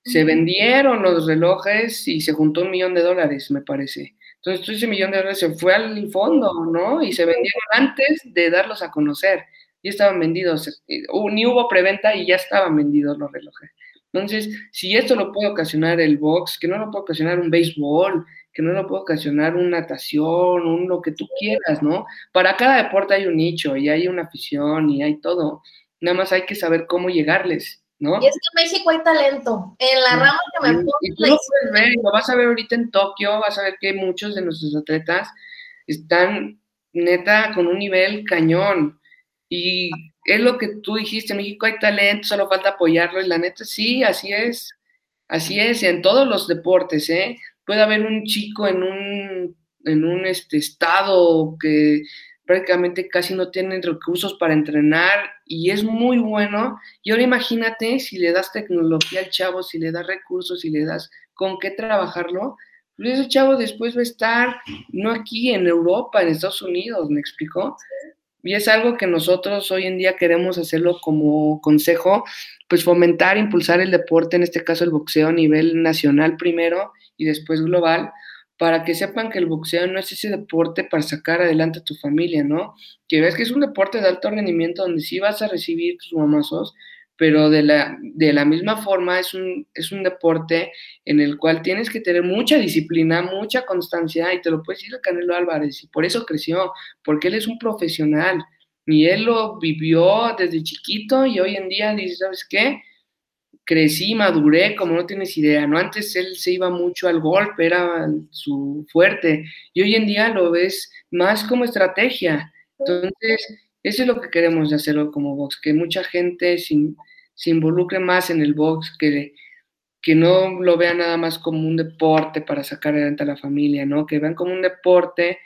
se vendieron los relojes y se juntó un millón de dólares, me parece. Entonces, todo ese millón de dólares se fue al fondo, ¿no? Y se vendieron antes de darlos a conocer. Ya estaban vendidos, eh, ni hubo preventa y ya estaban vendidos los relojes. Entonces, si esto lo puede ocasionar el box, que no lo puede ocasionar un béisbol, que no lo puede ocasionar una natación, un lo que tú quieras, ¿no? Para cada deporte hay un nicho y hay una afición y hay todo. Nada más hay que saber cómo llegarles, ¿no? Y es que en México hay talento. En la rama que me pongo. Y tú lo puedes ver, lo vas a ver ahorita en Tokio, vas a ver que muchos de nuestros atletas están neta con un nivel cañón. Y es lo que tú dijiste, México hay talento, solo falta apoyarlo. Y la neta, sí, así es. Así es, en todos los deportes, ¿eh? Puede haber un chico en un, en un este, estado que prácticamente casi no tienen recursos para entrenar y es muy bueno. Y ahora imagínate si le das tecnología al chavo, si le das recursos, si le das con qué trabajarlo, pues ese chavo después va a estar no aquí en Europa, en Estados Unidos, ¿me explicó? Y es algo que nosotros hoy en día queremos hacerlo como consejo, pues fomentar, impulsar el deporte, en este caso el boxeo a nivel nacional primero y después global, para que sepan que el boxeo no es ese deporte para sacar adelante a tu familia, ¿no? Que ves que es un deporte de alto rendimiento donde sí vas a recibir tus mamazos, pero de la, de la misma forma es un, es un deporte en el cual tienes que tener mucha disciplina, mucha constancia, y te lo puedes decir a Canelo Álvarez, y por eso creció, porque él es un profesional, y él lo vivió desde chiquito, y hoy en día dice, ¿sabes qué? crecí, maduré, como no tienes idea, ¿no? Antes él se iba mucho al golpe, era su fuerte, y hoy en día lo ves más como estrategia. Entonces, eso es lo que queremos hacerlo como box, que mucha gente se, se involucre más en el box, que, que no lo vean nada más como un deporte para sacar adelante a la familia, ¿no? Que vean como un deporte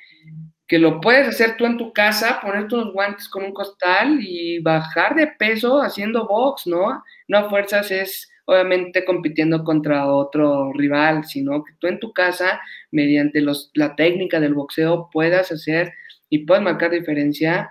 que lo puedes hacer tú en tu casa, ponerte unos guantes con un costal y bajar de peso haciendo box, ¿no? No a fuerzas es obviamente compitiendo contra otro rival, sino que tú en tu casa, mediante los, la técnica del boxeo, puedas hacer y puedas marcar diferencia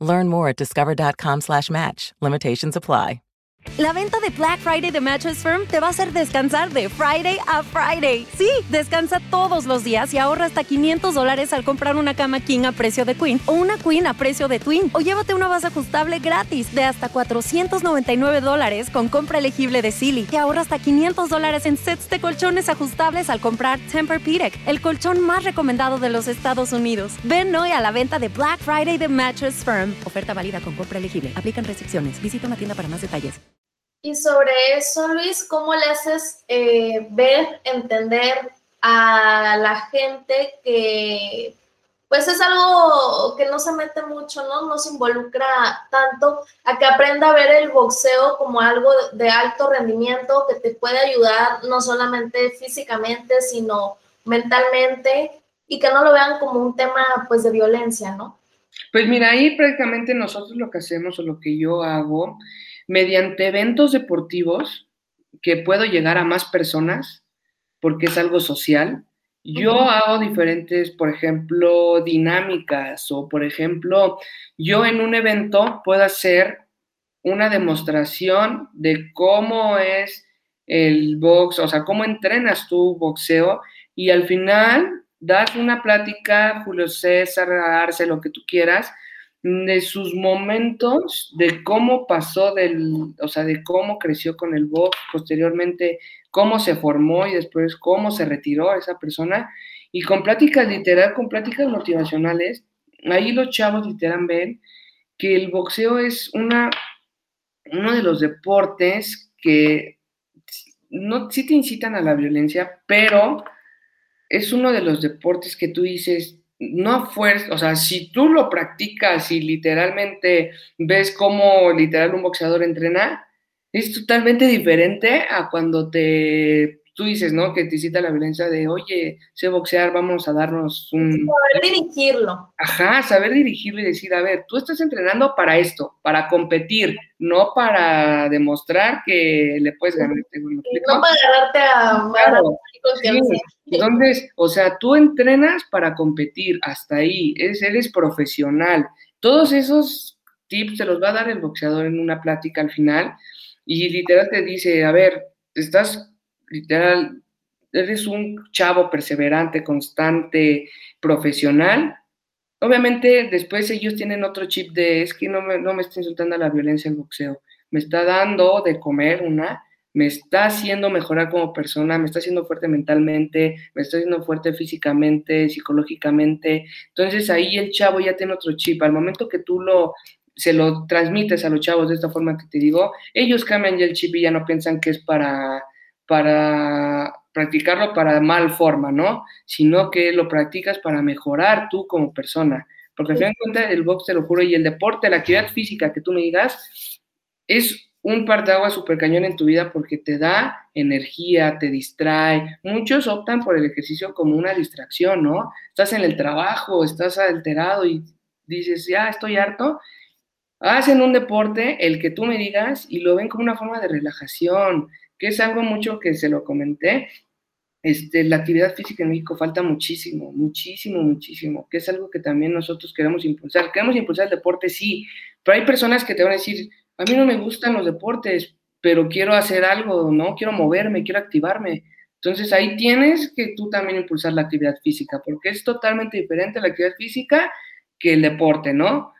Learn more at discover.com slash match. Limitations apply. La venta de Black Friday de Mattress Firm te va a hacer descansar de Friday a Friday. Sí, descansa todos los días y ahorra hasta 500 dólares al comprar una cama King a precio de Queen o una Queen a precio de Twin o llévate una base ajustable gratis de hasta 499 dólares con compra elegible de Silly. Te ahorra hasta 500 dólares en sets de colchones ajustables al comprar Tempur-Pedic, el colchón más recomendado de los Estados Unidos. Ven hoy a la venta de Black Friday de Mattress Firm. Oferta válida con compra elegible. Aplican restricciones. Visita una tienda para más detalles. Y sobre eso, Luis, ¿cómo le haces eh, ver, entender a la gente que pues es algo que no se mete mucho, ¿no? No se involucra tanto a que aprenda a ver el boxeo como algo de alto rendimiento que te puede ayudar no solamente físicamente, sino mentalmente y que no lo vean como un tema pues de violencia, ¿no? Pues mira, ahí prácticamente nosotros lo que hacemos o lo que yo hago mediante eventos deportivos que puedo llegar a más personas porque es algo social. Yo hago diferentes, por ejemplo, dinámicas o, por ejemplo, yo en un evento puedo hacer una demostración de cómo es el box, o sea, cómo entrenas tu boxeo y al final das una plática, Julio César, Arce, lo que tú quieras, de sus momentos, de cómo pasó del, o sea, de cómo creció con el box, posteriormente cómo se formó y después cómo se retiró esa persona, y con pláticas literal, con pláticas motivacionales, ahí los chavos literal ven que el boxeo es una, uno de los deportes que no, sí te incitan a la violencia, pero es uno de los deportes que tú dices, no fuerza, o sea, si tú lo practicas y literalmente ves cómo literal un boxeador entrena, es totalmente diferente a cuando te tú dices, ¿no? Que te cita la violencia de, oye, sé boxear, vamos a darnos un... Saber dirigirlo. Ajá, saber dirigirlo y decir, a ver, tú estás entrenando para esto, para competir, no para demostrar que le puedes ganar. no para ganarte a... Claro. Entonces, o sea, tú entrenas para competir, hasta ahí, eres, eres profesional. Todos esos tips te los va a dar el boxeador en una plática al final y literal te dice, a ver, estás literal, eres un chavo perseverante, constante, profesional. Obviamente después ellos tienen otro chip de, es que no me, no me está insultando a la violencia el boxeo, me está dando de comer una, me está haciendo mejorar como persona, me está haciendo fuerte mentalmente, me está haciendo fuerte físicamente, psicológicamente. Entonces ahí el chavo ya tiene otro chip. Al momento que tú lo se lo transmites a los chavos de esta forma que te digo, ellos cambian ya el chip y ya no piensan que es para para practicarlo para mal forma, ¿no? Sino que lo practicas para mejorar tú como persona. Porque al final el box, te lo juro, y el deporte, la actividad física que tú me digas, es un par de agua súper cañón en tu vida porque te da energía, te distrae. Muchos optan por el ejercicio como una distracción, ¿no? Estás en el trabajo, estás alterado y dices, ya estoy harto. Hacen un deporte, el que tú me digas, y lo ven como una forma de relajación, que es algo mucho que se lo comenté. Este, la actividad física en México falta muchísimo, muchísimo, muchísimo, que es algo que también nosotros queremos impulsar. Queremos impulsar el deporte, sí, pero hay personas que te van a decir, a mí no me gustan los deportes, pero quiero hacer algo, ¿no? Quiero moverme, quiero activarme. Entonces ahí tienes que tú también impulsar la actividad física, porque es totalmente diferente la actividad física que el deporte, ¿no?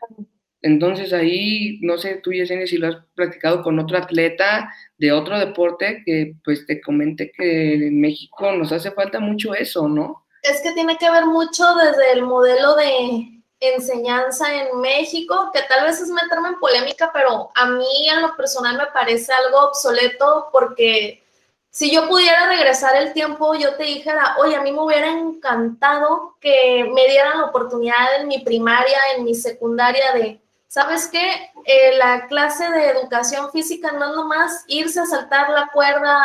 Entonces ahí, no sé, tú Yesenia, si lo has practicado con otro atleta de otro deporte, que pues te comente que en México nos hace falta mucho eso, ¿no? Es que tiene que ver mucho desde el modelo de enseñanza en México, que tal vez es meterme en polémica, pero a mí en lo personal me parece algo obsoleto porque si yo pudiera regresar el tiempo, yo te dijera, oye, a mí me hubiera encantado que me dieran la oportunidad en mi primaria, en mi secundaria de ¿sabes qué? Eh, la clase de educación física no es nomás irse a saltar la cuerda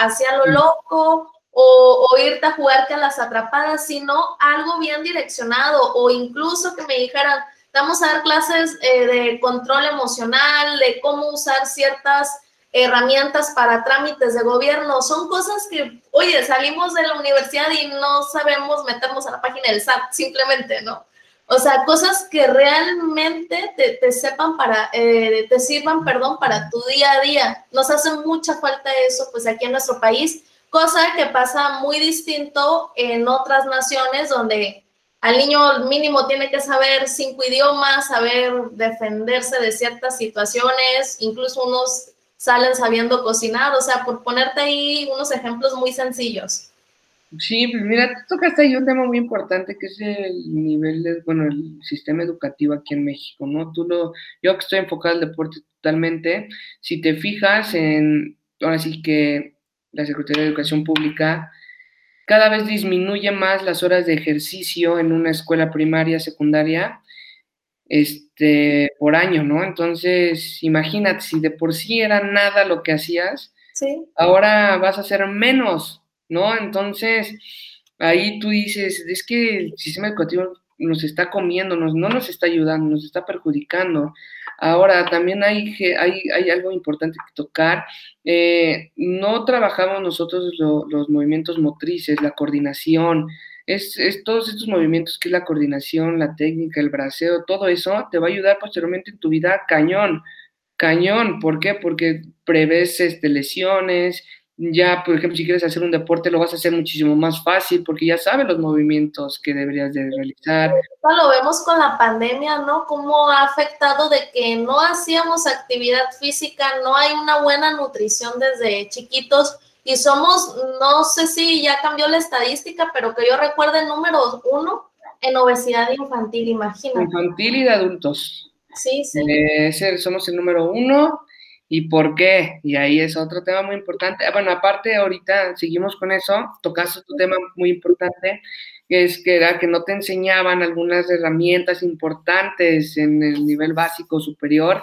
hacia lo loco o, irte a jugar a las atrapadas, sino algo bien direccionado o incluso que me dijeran, vamos a dar clases eh, de control emocional, de cómo usar ciertas herramientas para trámites de gobierno. Son cosas que, oye, salimos de la universidad y no sabemos meternos a la página del SAT, simplemente, ¿no? O sea, cosas que realmente te, sepan para, eh, te sirvan, perdón, para tu día a día. Nos hace mucha falta eso, pues aquí en nuestro país, cosa que pasa muy distinto en otras naciones donde al niño mínimo tiene que saber cinco idiomas, saber defenderse de ciertas situaciones, incluso unos salen sabiendo cocinar, o sea, por ponerte ahí unos ejemplos muy sencillos. Sí, pues mira, tú tocaste ahí un tema muy importante que es el nivel de, bueno, el sistema educativo aquí en México, ¿no? Tú lo, yo que estoy enfocado al deporte totalmente, si te fijas en, ahora sí que la Secretaría de Educación Pública cada vez disminuye más las horas de ejercicio en una escuela primaria, secundaria, este, por año, ¿no? Entonces, imagínate, si de por sí era nada lo que hacías, ¿Sí? ahora vas a hacer menos ¿no? Entonces, ahí tú dices, es que el sistema educativo nos está comiendo, nos, no nos está ayudando, nos está perjudicando. Ahora, también hay, hay, hay algo importante que tocar. Eh, no trabajamos nosotros los movimientos motrices, la coordinación. Es, es, todos estos movimientos que es la coordinación, la técnica, el braceo, todo eso te va a ayudar posteriormente en tu vida cañón, cañón. ¿Por qué? Porque prevés este, lesiones, ya, por ejemplo, si quieres hacer un deporte, lo vas a hacer muchísimo más fácil porque ya sabes los movimientos que deberías de realizar. Lo vemos con la pandemia, ¿no? Cómo ha afectado de que no hacíamos actividad física, no hay una buena nutrición desde chiquitos y somos, no sé si ya cambió la estadística, pero que yo recuerde número uno en obesidad infantil, imagínate. Infantil y de adultos. Sí, sí. Eh, somos el número uno ¿Y por qué? Y ahí es otro tema muy importante. Ah, bueno, aparte ahorita seguimos con eso, tocaste un tema muy importante, que es que era que no te enseñaban algunas herramientas importantes en el nivel básico superior,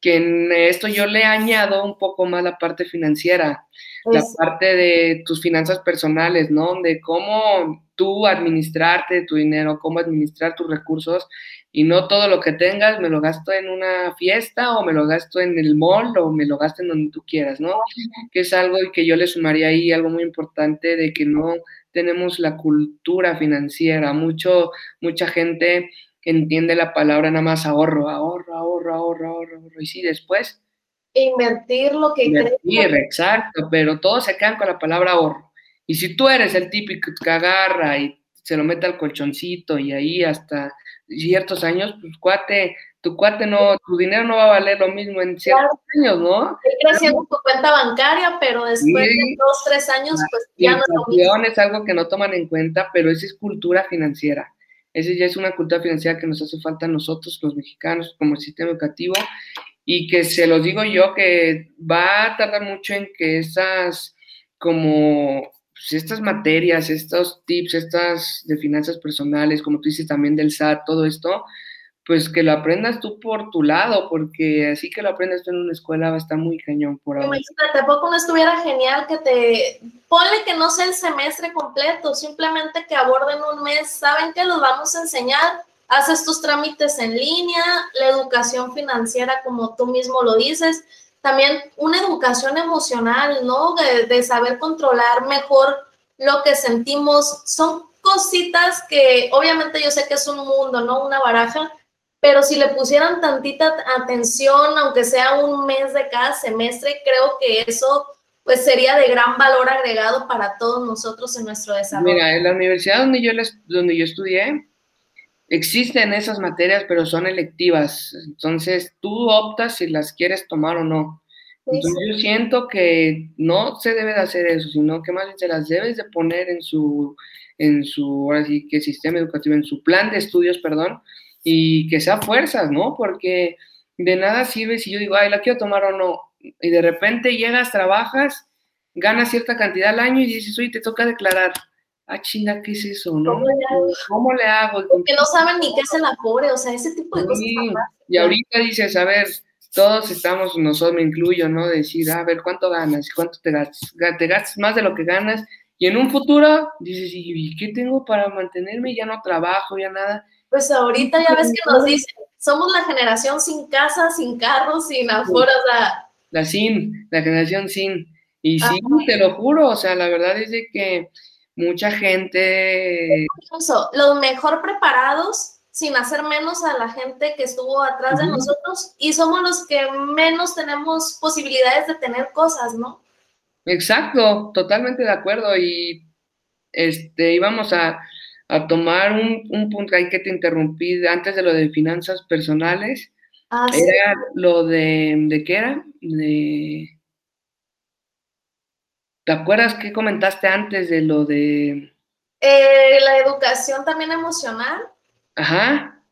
que en esto yo le añado un poco más la parte financiera, la parte de tus finanzas personales, ¿no? De cómo tú administrarte tu dinero, cómo administrar tus recursos y no todo lo que tengas me lo gasto en una fiesta o me lo gasto en el mall o me lo gasto en donde tú quieras, ¿no? Que es algo que yo le sumaría ahí, algo muy importante de que no tenemos la cultura financiera. Mucho, mucha gente entiende la palabra nada más ahorro, ahorro, ahorro, ahorro, ahorro, ahorro. Y sí, después. Invertir lo que Invertir, exacto, pero todos se quedan con la palabra ahorro. Y si tú eres el típico que agarra y se lo mete al colchoncito y ahí hasta ciertos años, pues cuate, tu cuate no, tu dinero no va a valer lo mismo en ciertos años, ¿no? creciendo tu cuenta bancaria, pero después de dos, tres años, pues ya no es lo mismo. es algo que no toman en cuenta, pero esa es cultura financiera. Esa ya es una cultura financiera que nos hace falta a nosotros, los mexicanos, como el sistema educativo, y que se los digo yo que va a tardar mucho en que esas como pues, estas materias, estos tips, estas de finanzas personales, como tú dices también del SAT, todo esto, pues que lo aprendas tú por tu lado, porque así que lo aprendas tú en una escuela va a estar muy cañón por ahora. Tampoco no estuviera genial que te, ponle que no sea el semestre completo, simplemente que aborden un mes, saben que los vamos a enseñar, haces tus trámites en línea, la educación financiera como tú mismo lo dices, también una educación emocional, ¿no? De, saber controlar mejor lo que sentimos. Son cositas que obviamente yo sé que es un mundo, ¿no? Una baraja, pero si le pusieran tantita atención, aunque sea un mes de cada semestre, creo que eso pues sería de gran valor agregado para todos nosotros en nuestro desarrollo. Mira, en la universidad donde yo, donde yo estudié, existen esas materias, pero son electivas. Entonces, tú optas si las quieres tomar o no. Entonces, yo siento que no se debe de hacer eso, sino que más bien se las debes de poner en su, en su, ahora sí que sistema educativo, en su plan de estudios, perdón, y que sea fuerzas, ¿no? Porque de nada sirve si yo digo, ay, la quiero tomar o no, y de repente llegas, trabajas, ganas cierta cantidad al año y dices, oye, te toca declarar ah, chinga, ¿qué es eso? ¿no? ¿Cómo le hago? Porque no saben ni qué es el afore, o sea, ese tipo de cosas. Y ahorita dices, a ver, todos estamos, nosotros me incluyo, ¿no? Decir, a ver, ¿cuánto ganas? ¿Cuánto te gastas? Te gastas más de lo que ganas. Y en un futuro dices, ¿y qué tengo para mantenerme? Ya no trabajo, ya nada. Pues ahorita ya ves que nos dicen, somos la generación sin casa, sin carros, sin afore, o sea. La sin, la generación sin. Y sí, te lo juro, o sea, la verdad es de que mucha gente... Incluso los mejor preparados sin hacer menos a la gente que estuvo atrás de nosotros y somos los que menos tenemos posibilidades de tener cosas, ¿no? Exacto, totalmente de acuerdo y este íbamos a, tomar un, punto ahí que te interrumpí antes de lo de finanzas personales. Ah, era lo de, ¿de qué era? De ¿Te acuerdas qué comentaste antes de lo de... Eh, la educación también emocional. Ajá.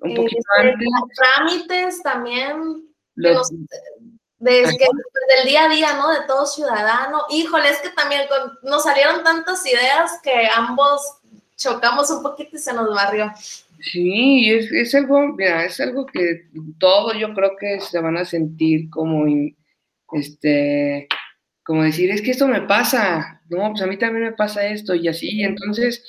Un eh, poquito antes. Los trámites también. Los, del día a día, ¿no? De todo ciudadano. Híjole, es que también nos salieron tantas ideas que ambos chocamos un poquito y se nos barrió. Sí, es, es algo, mira, es algo que todos yo creo que se van a sentir como, este, como decir, es que esto me pasa, no, pues a mí también me pasa esto y así, entonces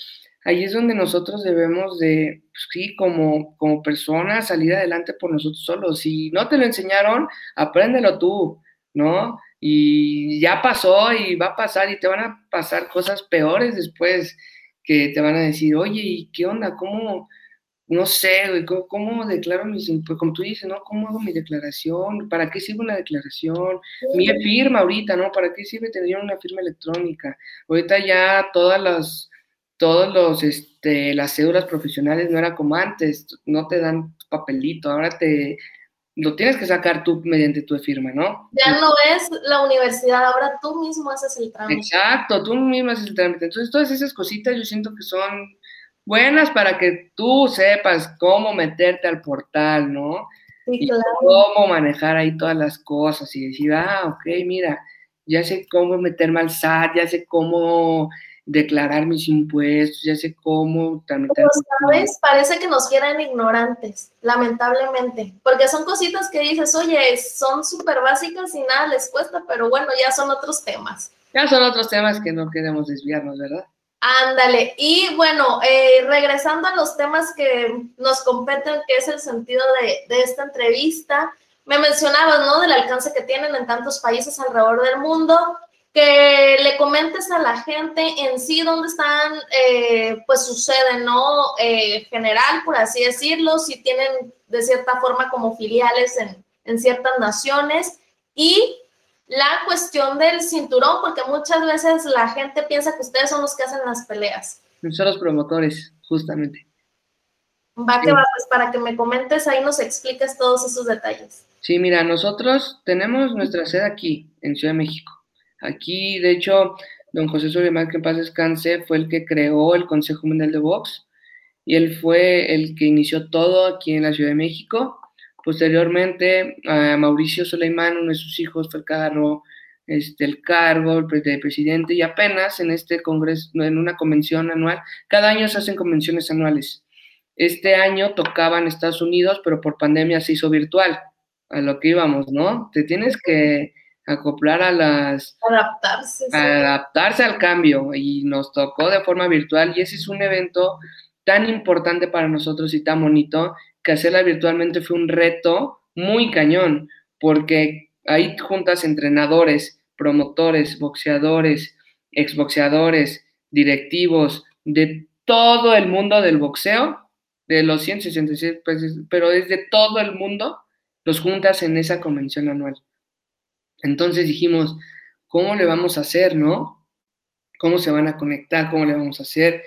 ahí es donde nosotros debemos de, pues sí, como, como personas, salir adelante por nosotros solos. Si no te lo enseñaron, apréndelo tú, ¿no? Y ya pasó y va a pasar y te van a pasar cosas peores después que te van a decir, oye, ¿y qué onda? ¿Cómo, no sé, güey, ¿cómo, declaro mis impuestos? Como tú dices, ¿no? ¿Cómo hago mi declaración? ¿Para qué sirve una declaración? Mi firma ahorita, ¿no? ¿Para qué sirve tener una firma electrónica? Ahorita ya todas las, todos los, este, las cédulas profesionales no era como antes, no te dan papelito, ahora te, lo tienes que sacar tú mediante tu firma, ¿no? Ya no es la universidad, ahora tú mismo haces el trámite. Exacto, tú mismo haces el trámite. Entonces, todas esas cositas yo siento que son buenas para que tú sepas cómo meterte al portal, ¿no? Sí, y cómo manejar ahí todas las cosas y decir, ah, ok, mira, ya sé cómo meterme al SAT, ya sé cómo declarar mis impuestos, ya sé cómo tramitar. sabes, parece que nos quieren ignorantes, lamentablemente, porque son cositas que dices, oye, son súper básicas y nada les cuesta, pero bueno, ya son otros temas. Ya son otros temas que no queremos desviarnos, ¿verdad? Ándale, y bueno, eh, regresando a los temas que nos competen, que es el sentido de, de esta entrevista, me mencionabas, ¿no? Del alcance que tienen en tantos países alrededor del mundo que le comentes a la gente en sí dónde están, eh, pues sucede, ¿no? Eh, general, por así decirlo, si tienen de cierta forma como filiales en, en ciertas naciones y la cuestión del cinturón, porque muchas veces la gente piensa que ustedes son los que hacen las peleas. Son los promotores, justamente. Va que va, pues para que me comentes ahí nos expliques todos esos detalles. Sí, mira, nosotros tenemos nuestra sede aquí, en Ciudad de México. Aquí, de hecho, don José Solimán, que en paz descanse, fue el que creó el Consejo Mundial de Box y él fue el que inició todo aquí en la Ciudad de México. Posteriormente, a Mauricio Soleimán, uno de sus hijos, fue el cargo, este, el cargo de presidente y apenas en este congreso, en una convención anual, cada año se hacen convenciones anuales. Este año tocaba en Estados Unidos, pero por pandemia se hizo virtual, a lo que íbamos, ¿no? Te tienes que acoplar a las... Adaptarse. Adaptarse al cambio y nos tocó de forma virtual y ese es un evento tan importante para nosotros y tan bonito que hacerla virtualmente fue un reto muy cañón porque ahí juntas entrenadores, promotores, boxeadores, exboxeadores, directivos de todo el mundo del boxeo, de los 166 países, pero desde todo el mundo, los juntas en esa convención anual. Entonces dijimos, ¿cómo le vamos a hacer, no? ¿Cómo se van a conectar? ¿Cómo le vamos a hacer?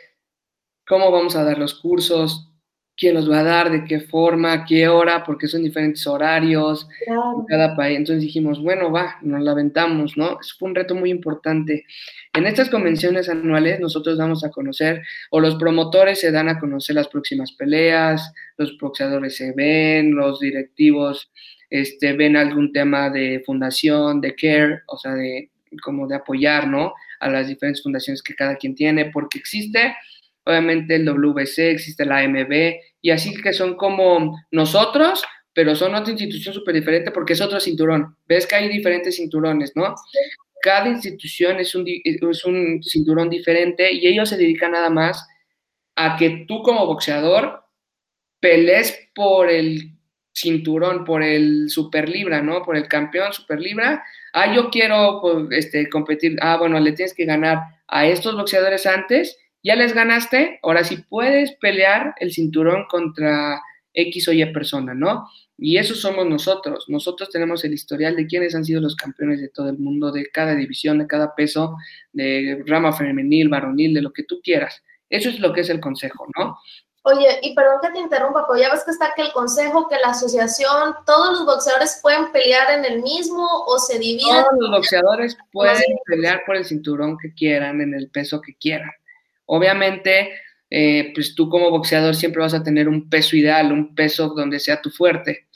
¿Cómo vamos a dar los cursos? ¿Quién los va a dar? ¿De qué forma? ¿Qué hora? Porque son diferentes horarios en cada país. Entonces dijimos, bueno, va, nos la aventamos, ¿no? Eso fue un reto muy importante. En estas convenciones anuales nosotros damos a conocer, o los promotores se dan a conocer las próximas peleas, los boxeadores se ven, los directivos este, ven algún tema de fundación, de care, o sea, de como de apoyar, ¿no? A las diferentes fundaciones que cada quien tiene, porque existe, obviamente, el WBC, existe la AMB, y así que son como nosotros, pero son otra institución súper diferente porque es otro cinturón. Ves que hay diferentes cinturones, ¿no? Cada institución es un, es un cinturón diferente y ellos se dedican nada más a que tú como boxeador pelees por el cinturón por el Super Libra, ¿no? Por el campeón Super Libra. Ah, yo quiero pues, este, competir. Ah, bueno, le tienes que ganar a estos boxeadores antes. Ya les ganaste. Ahora sí puedes pelear el cinturón contra X o Y persona, ¿no? Y eso somos nosotros. Nosotros tenemos el historial de quiénes han sido los campeones de todo el mundo, de cada división, de cada peso, de rama femenil, varonil, de lo que tú quieras. Eso es lo que es el consejo, ¿no? Oye, y perdón que te interrumpa, pero ya ves que está que el consejo, que la asociación, todos los boxeadores pueden pelear en el mismo o se dividen. Todos los boxeadores pueden pelear por el cinturón que quieran, en el peso que quieran. Obviamente, eh, pues tú como boxeador siempre vas a tener un peso ideal, un peso donde sea tu fuerte.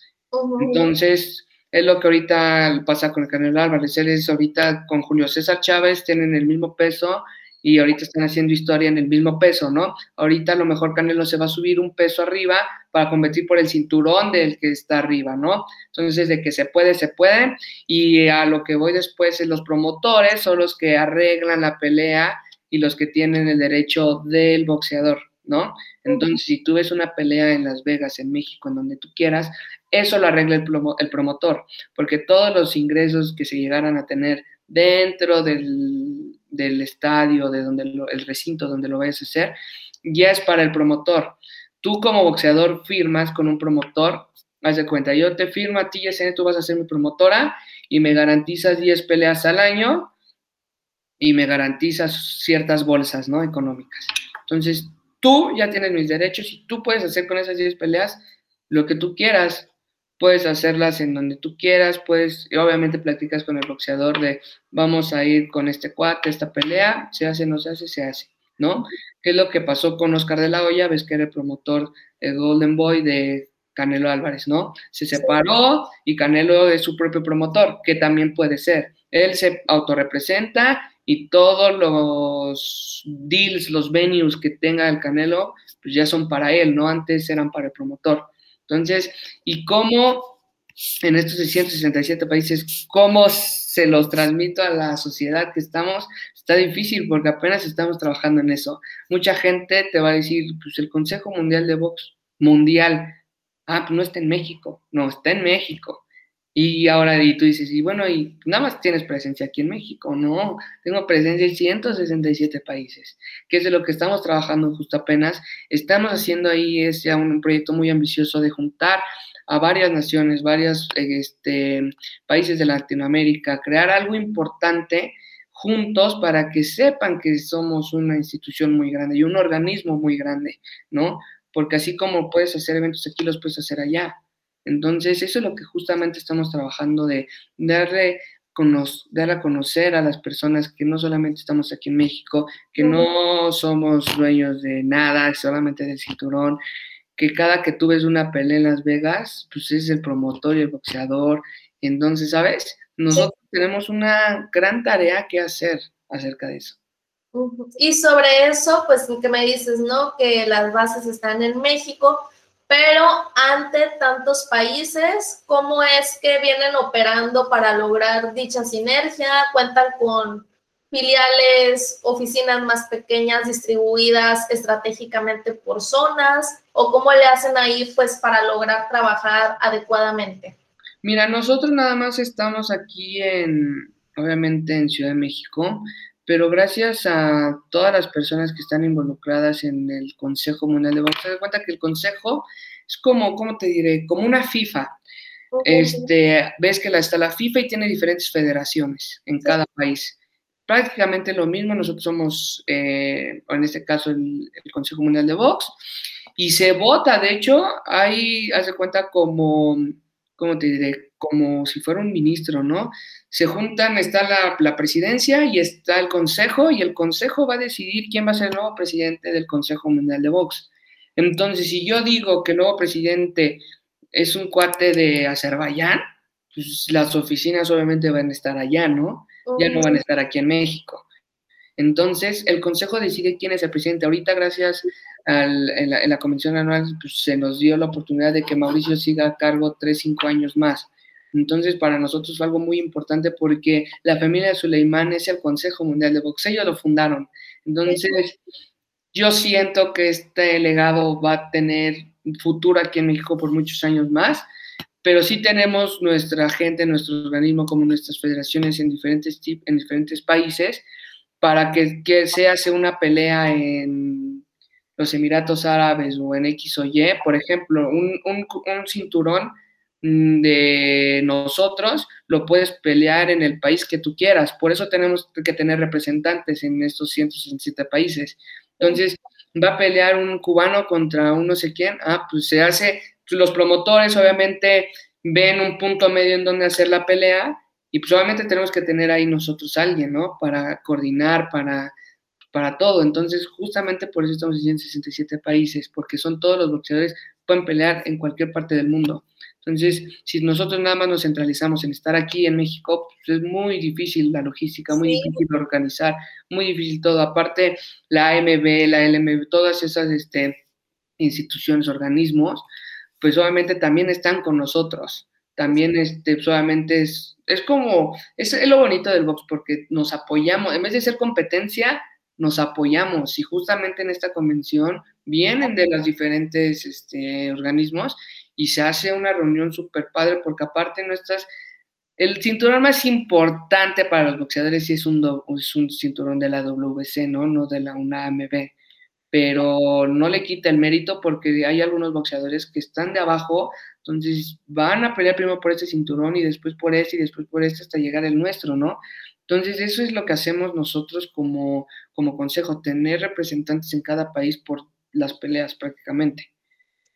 Entonces, es lo que ahorita pasa con el Canelo Álvarez. Él es ahorita con Julio César Chávez, tienen el mismo peso y ahorita están haciendo historia en el mismo peso, ¿no? Ahorita a lo mejor Canelo se va a subir un peso arriba para competir por el cinturón del que está arriba, ¿no? Entonces, de que se puede, se puede. Y a lo que voy después, es los promotores son los que arreglan la pelea y los que tienen el derecho del boxeador, ¿no? Entonces, si tú ves una pelea en Las Vegas, en México, en donde tú quieras, eso lo arregla el, el promotor, porque todos los ingresos que se llegaran a tener dentro del, estadio, de donde el recinto donde lo vayas a hacer, ya es para el promotor. tú como boxeador firmas con un promotor, haz de cuenta, yo te firmo a ti, Yesenia, tú vas a ser mi promotora y me garantizas 10 peleas al año y me garantizas ciertas bolsas, ¿no? Económicas. Entonces, tú ya tienes mis derechos y tú puedes hacer con esas 10 peleas lo que tú quieras. Puedes hacerlas en donde tú quieras, puedes, y obviamente platicas con el boxeador de vamos a ir con este cuate, esta pelea, se hace, no se hace, se hace, ¿no? ¿Qué es lo que pasó con Oscar de la Hoya? Ves que era el promotor, el Golden Boy de Canelo Álvarez, ¿no? Se separó y Canelo es su propio promotor, que también puede ser. Él se autorrepresenta y todos los deals, los venues que tenga el Canelo, pues ya son para él, ¿no? Antes eran para el promotor. Entonces, ¿y cómo en estos 667 países, cómo se los transmito a la sociedad que estamos? Está difícil porque apenas estamos trabajando en eso. Mucha gente te va a decir, pues el Consejo Mundial de Box Mundial, ah, pues no está en México, no, está en México. Y ahora y tú dices, y bueno, y nada más tienes presencia aquí en México. No, tengo presencia en 167 países, que es de lo que estamos trabajando justo apenas. Estamos haciendo ahí es un proyecto muy ambicioso de juntar a varias naciones, varios este, países de Latinoamérica, crear algo importante juntos para que sepan que somos una institución muy grande y un organismo muy grande, ¿no? Porque así como puedes hacer eventos aquí, los puedes hacer allá. Entonces, eso es lo que justamente estamos trabajando de darle dar a conocer a las personas que no solamente estamos aquí en México, que no somos dueños de nada, solamente del cinturón, que cada que tú ves una pelea en Las Vegas, pues es el promotor y el boxeador. Entonces, ¿sabes? Nosotros tenemos una gran tarea que hacer acerca de eso. Y sobre eso, pues, ¿qué me dices, no? Que las bases están en México, pero ante tantos países, ¿cómo es que vienen operando para lograr dicha sinergia? ¿Cuentan con filiales, oficinas más pequeñas distribuidas estratégicamente por zonas? ¿O cómo le hacen ahí pues para lograr trabajar adecuadamente? Mira, nosotros nada más estamos aquí en, obviamente en Ciudad de México, pero gracias a todas las personas que están involucradas en el Consejo Mundial de Box, se da cuenta que el Consejo es como, ¿cómo te diré? Como una FIFA. Este, ves que está la FIFA y tiene diferentes federaciones en cada país. Prácticamente lo mismo, nosotros somos, eh, en este caso, el, Consejo Mundial de Box, y se vota, de hecho, hay, hace cuenta como, ¿cómo te diré? Como si fuera un ministro, ¿no? se juntan, está la, presidencia y está el consejo, y el consejo va a decidir quién va a ser el nuevo presidente del Consejo Mundial de Box. Entonces, si yo digo que el nuevo presidente es un cuate de Azerbaiyán, pues las oficinas obviamente van a estar allá, ¿no? Ya no van a estar aquí en México. Entonces, el Consejo decide quién es el presidente. Ahorita, gracias a la, la convención anual, pues, se nos dio la oportunidad de que Mauricio siga a cargo tres, cinco años más. Entonces, para nosotros fue algo muy importante porque la familia de Suleimán es el Consejo Mundial de Boxeo, ellos lo fundaron. Entonces, yo siento que este legado va a tener futuro aquí en México por muchos años más, pero sí tenemos nuestra gente, nuestro organismo, como nuestras federaciones en diferentes, en diferentes países, para que, se hace una pelea en los Emiratos Árabes o en X o Y, por ejemplo, un, un, un cinturón Mm, de nosotros, lo puedes pelear en el país que tú quieras. Por eso tenemos que tener representantes en estos 167 países. Entonces, va a pelear un cubano contra un no sé quién. Ah, pues se hace, los promotores obviamente ven un punto medio en donde hacer la pelea y pues obviamente tenemos que tener ahí nosotros alguien, ¿no? Para coordinar, para, para todo. Entonces, justamente por eso estamos en 167 países, porque son todos los boxeadores, pueden pelear en cualquier parte del mundo. Entonces, si nosotros nada más nos centralizamos en estar aquí en México, pues es muy difícil la logística, muy difícil organizar, muy difícil todo. Aparte, la AMB, la LMB, todas esas este, instituciones, organismos, pues obviamente también están con nosotros. También, este, obviamente, es, es como, es, es lo bonito del box, porque nos apoyamos, en vez de ser competencia, nos apoyamos y justamente en esta convención vienen de los diferentes este, organismos y se hace una reunión súper padre porque aparte no estás... El cinturón más importante para los boxeadores sí es un, es un cinturón de la WC, ¿no? No de la UNAMB. Pero no le quita el mérito porque hay algunos boxeadores que están de abajo, entonces van a pelear primero por este cinturón y después por este y después por este hasta llegar el nuestro, ¿no? Entonces eso es lo que hacemos nosotros como, como consejo, tener representantes en cada país por las peleas prácticamente.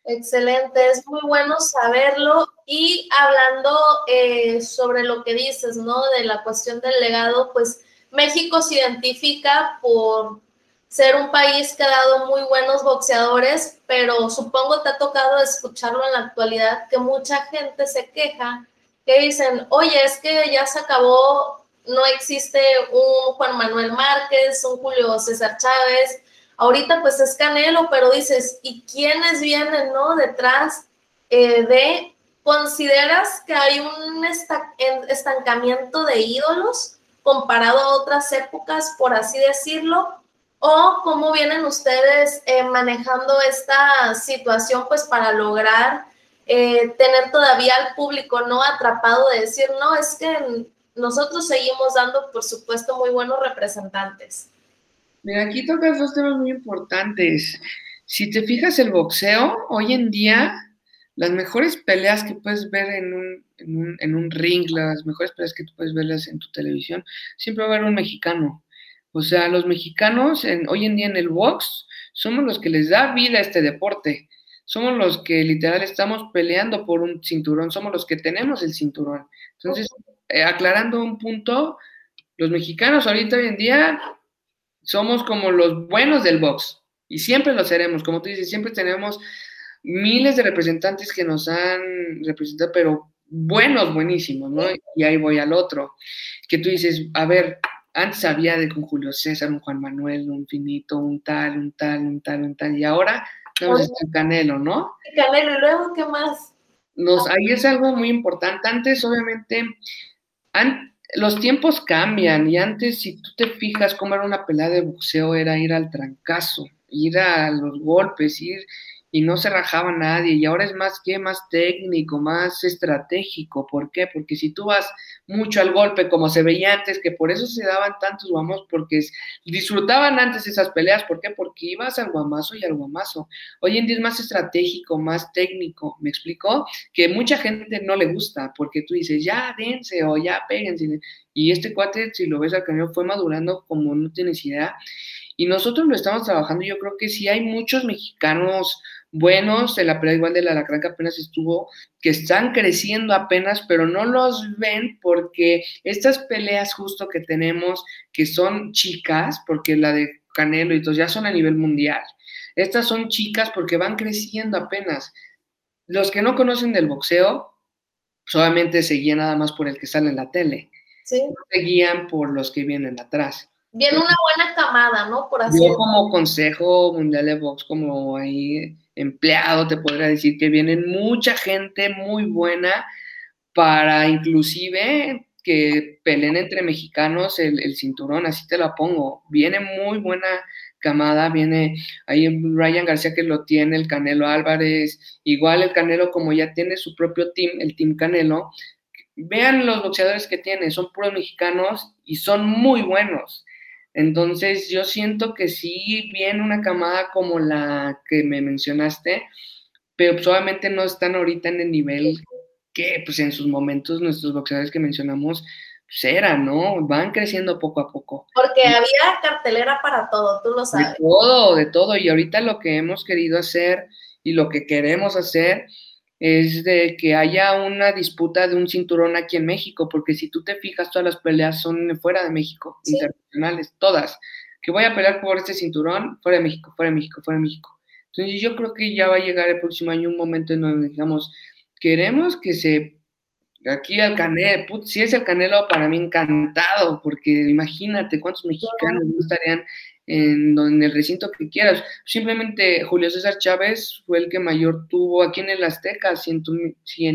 Excelente, es muy bueno saberlo. Y hablando eh, sobre lo que dices, ¿no? De la cuestión del legado, pues México se identifica por ser un país que ha dado muy buenos boxeadores, pero supongo te ha tocado escucharlo en la actualidad, que mucha gente se queja, que dicen, oye, es que ya se acabó, no existe un Juan Manuel Márquez, un Julio César Chávez, ahorita pues es Canelo, pero dices, ¿y quiénes vienen, no, detrás eh, de, consideras que hay un estancamiento de ídolos comparado a otras épocas, por así decirlo, o cómo vienen ustedes eh, manejando esta situación pues para lograr eh, tener todavía al público no atrapado de decir, no, es que nosotros seguimos dando, por supuesto, muy buenos representantes. Mira, aquí tocas dos temas muy importantes. Si te fijas el boxeo, hoy en día las mejores peleas que puedes ver en un, en un, ring, las mejores peleas que tú puedes verlas en tu televisión, siempre va a haber un mexicano. O sea, los mexicanos en, hoy en día en el box somos los que les da vida a este deporte. Somos los que literal estamos peleando por un cinturón, somos los que tenemos el cinturón. Entonces, eh, aclarando un punto, los mexicanos ahorita hoy en día somos como los buenos del box y siempre lo seremos. Como tú dices, siempre tenemos miles de representantes que nos han representado, pero buenos, buenísimos, ¿no? Y ahí voy al otro, que tú dices, a ver, antes había de con Julio César, un Juan Manuel, un Finito, un tal, un tal, un tal, un tal, y ahora tenemos este Canelo, ¿no? Canelo, y luego, ¿qué más? Nos, ahí es algo muy importante. Antes, obviamente, los tiempos cambian, y antes, si tú te fijas cómo era una pelea de boxeo, era ir al trancazo, ir a los golpes, ir y no se rajaba nadie y ahora es más que más técnico, más estratégico. ¿Por qué? Porque si tú vas mucho al golpe como se veía antes, que por eso se daban tantos guamos, porque disfrutaban antes esas peleas, ¿por qué? Porque ibas al guamazo y al guamazo. Hoy en día es más estratégico, más técnico, ¿me explicó? Que mucha gente no le gusta, porque tú dices, ya dense o ya péguense. Y este cuate, si lo ves al camión, fue madurando como no tienes idea. Y nosotros lo estamos trabajando, yo creo que sí hay muchos mexicanos buenos, en la pelea igual de la Alacrán que apenas estuvo, que están creciendo apenas, pero no los ven porque estas peleas justo que tenemos, que son chicas, porque la de Canelo y todos ya son a nivel mundial. Estas son chicas porque van creciendo apenas. Los que no conocen del boxeo, solamente se guían nada más por el que sale en la tele. Sí. se guían por los que vienen atrás. Viene una buena camada, ¿no? Por así Yo como Consejo Mundial de Box, como ahí empleado, te podría decir que vienen mucha gente muy buena para inclusive que peleen entre mexicanos el, cinturón, así te la pongo. Viene muy buena camada, viene ahí Ryan García que lo tiene, el Canelo Álvarez, igual el Canelo como ya tiene su propio team, el Team Canelo, vean los boxeadores que tiene, son puros mexicanos y son muy buenos. Entonces yo siento que sí viene una camada como la que me mencionaste, pero pues, obviamente no están ahorita en el nivel que pues en sus momentos nuestros boxeadores que mencionamos pues eran, ¿no? Van creciendo poco a poco. Porque había cartelera para todo, tú lo sabes. De todo, de todo. Y ahorita lo que hemos querido hacer y lo que queremos hacer es de que haya una disputa de un cinturón aquí en México, porque si tú te fijas, todas las peleas son fuera de México, internacionales, todas. Que voy a pelear por este cinturón fuera de México, fuera de México, fuera de México. Entonces yo creo que ya va a llegar el próximo año un momento en donde digamos, queremos que se aquí al Canelo, si es el Canelo para mí encantado, porque imagínate cuántos mexicanos estarían en, en, el recinto que quieras. Simplemente Julio César Chávez fue el que mayor tuvo aquí en el Azteca, 100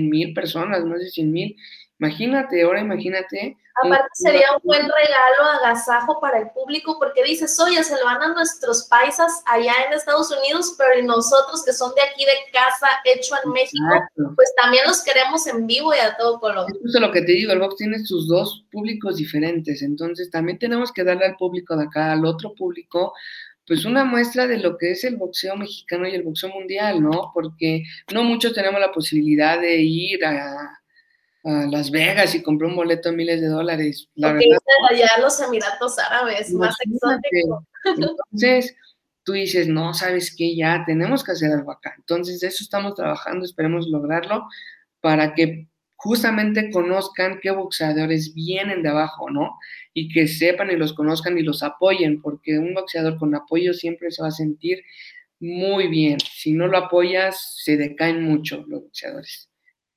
mil personas, más de 100 mil. Imagínate, ahora imagínate. Aparte sería un buen regalo, agasajo para el público, porque dices, oye, se lo van a nuestros paisas allá en Estados Unidos, pero nosotros que son de aquí de casa, hecho en México, pues también los queremos en vivo y a todo color. Eso es lo que te digo, el box tiene sus dos públicos diferentes, entonces también tenemos que darle al público de acá, al otro público, pues una muestra de lo que es el boxeo mexicano y el boxeo mundial, ¿no? Porque no muchos tenemos la posibilidad de ir a, Las Vegas y comprar un boleto de miles de dólares. La Porque verdad, allá los Emiratos Árabes, más exótico. Entonces, tú dices, no, sabes qué, ya tenemos que hacer algo acá. Entonces, de eso estamos trabajando, esperemos lograrlo para que justamente conozcan qué boxeadores vienen de abajo, ¿no? Y que sepan y los conozcan y los apoyen, porque un boxeador con apoyo siempre se va a sentir muy bien. Si no lo apoyas, se decaen mucho los boxeadores.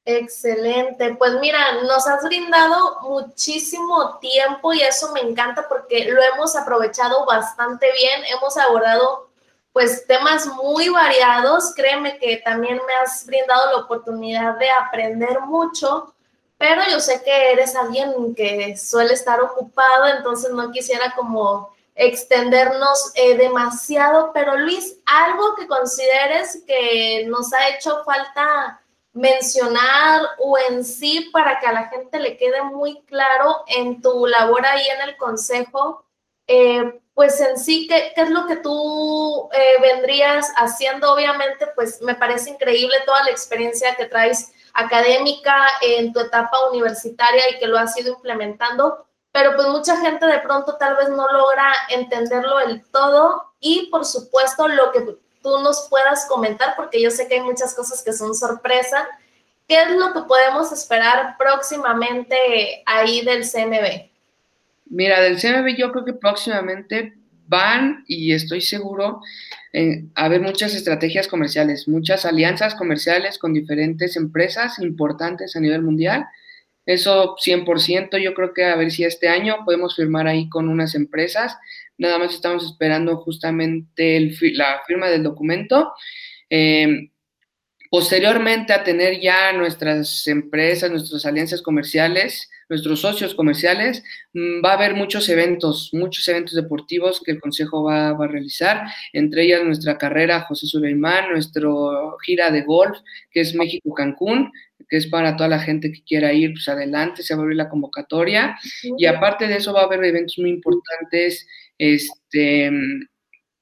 Excelente, pues mira, nos has brindado muchísimo tiempo y eso me encanta porque lo hemos aprovechado bastante bien, hemos abordado pues temas muy variados. Créeme que también me has brindado la oportunidad de aprender mucho, pero yo sé que eres alguien que suele estar ocupado, entonces no quisiera como extendernos eh, demasiado, pero Luis, algo que consideres que nos ha hecho falta mencionar o en sí para que a la gente le quede muy claro en tu labor ahí en el consejo, eh, pues en sí, ¿qué, es lo que tú eh, vendrías haciendo? Obviamente, pues me parece increíble toda la experiencia que traes académica en tu etapa universitaria y que lo has ido implementando, pero pues mucha gente de pronto tal vez no logra entenderlo del todo y por supuesto lo que tú nos puedas comentar, porque yo sé que hay muchas cosas que son sorpresa. ¿Qué es lo que podemos esperar próximamente ahí del CMB? Mira, del CMB yo creo que próximamente van y estoy seguro eh, a haber muchas estrategias comerciales, muchas alianzas comerciales con diferentes empresas importantes a nivel mundial. Eso 100%, yo creo que a ver si este año podemos firmar ahí con unas empresas. Nada más estamos esperando justamente la firma del documento. Eh, posteriormente a tener ya nuestras empresas, nuestras alianzas comerciales, nuestros socios comerciales, mm, va a haber muchos eventos, muchos eventos deportivos que el Consejo va, a realizar, entre ellas nuestra carrera José Suleimán, nuestra gira de golf, que es México-Cancún, que es para toda la gente que quiera ir, pues adelante, se va a abrir la convocatoria. Y aparte de eso va a haber eventos muy importantes, este,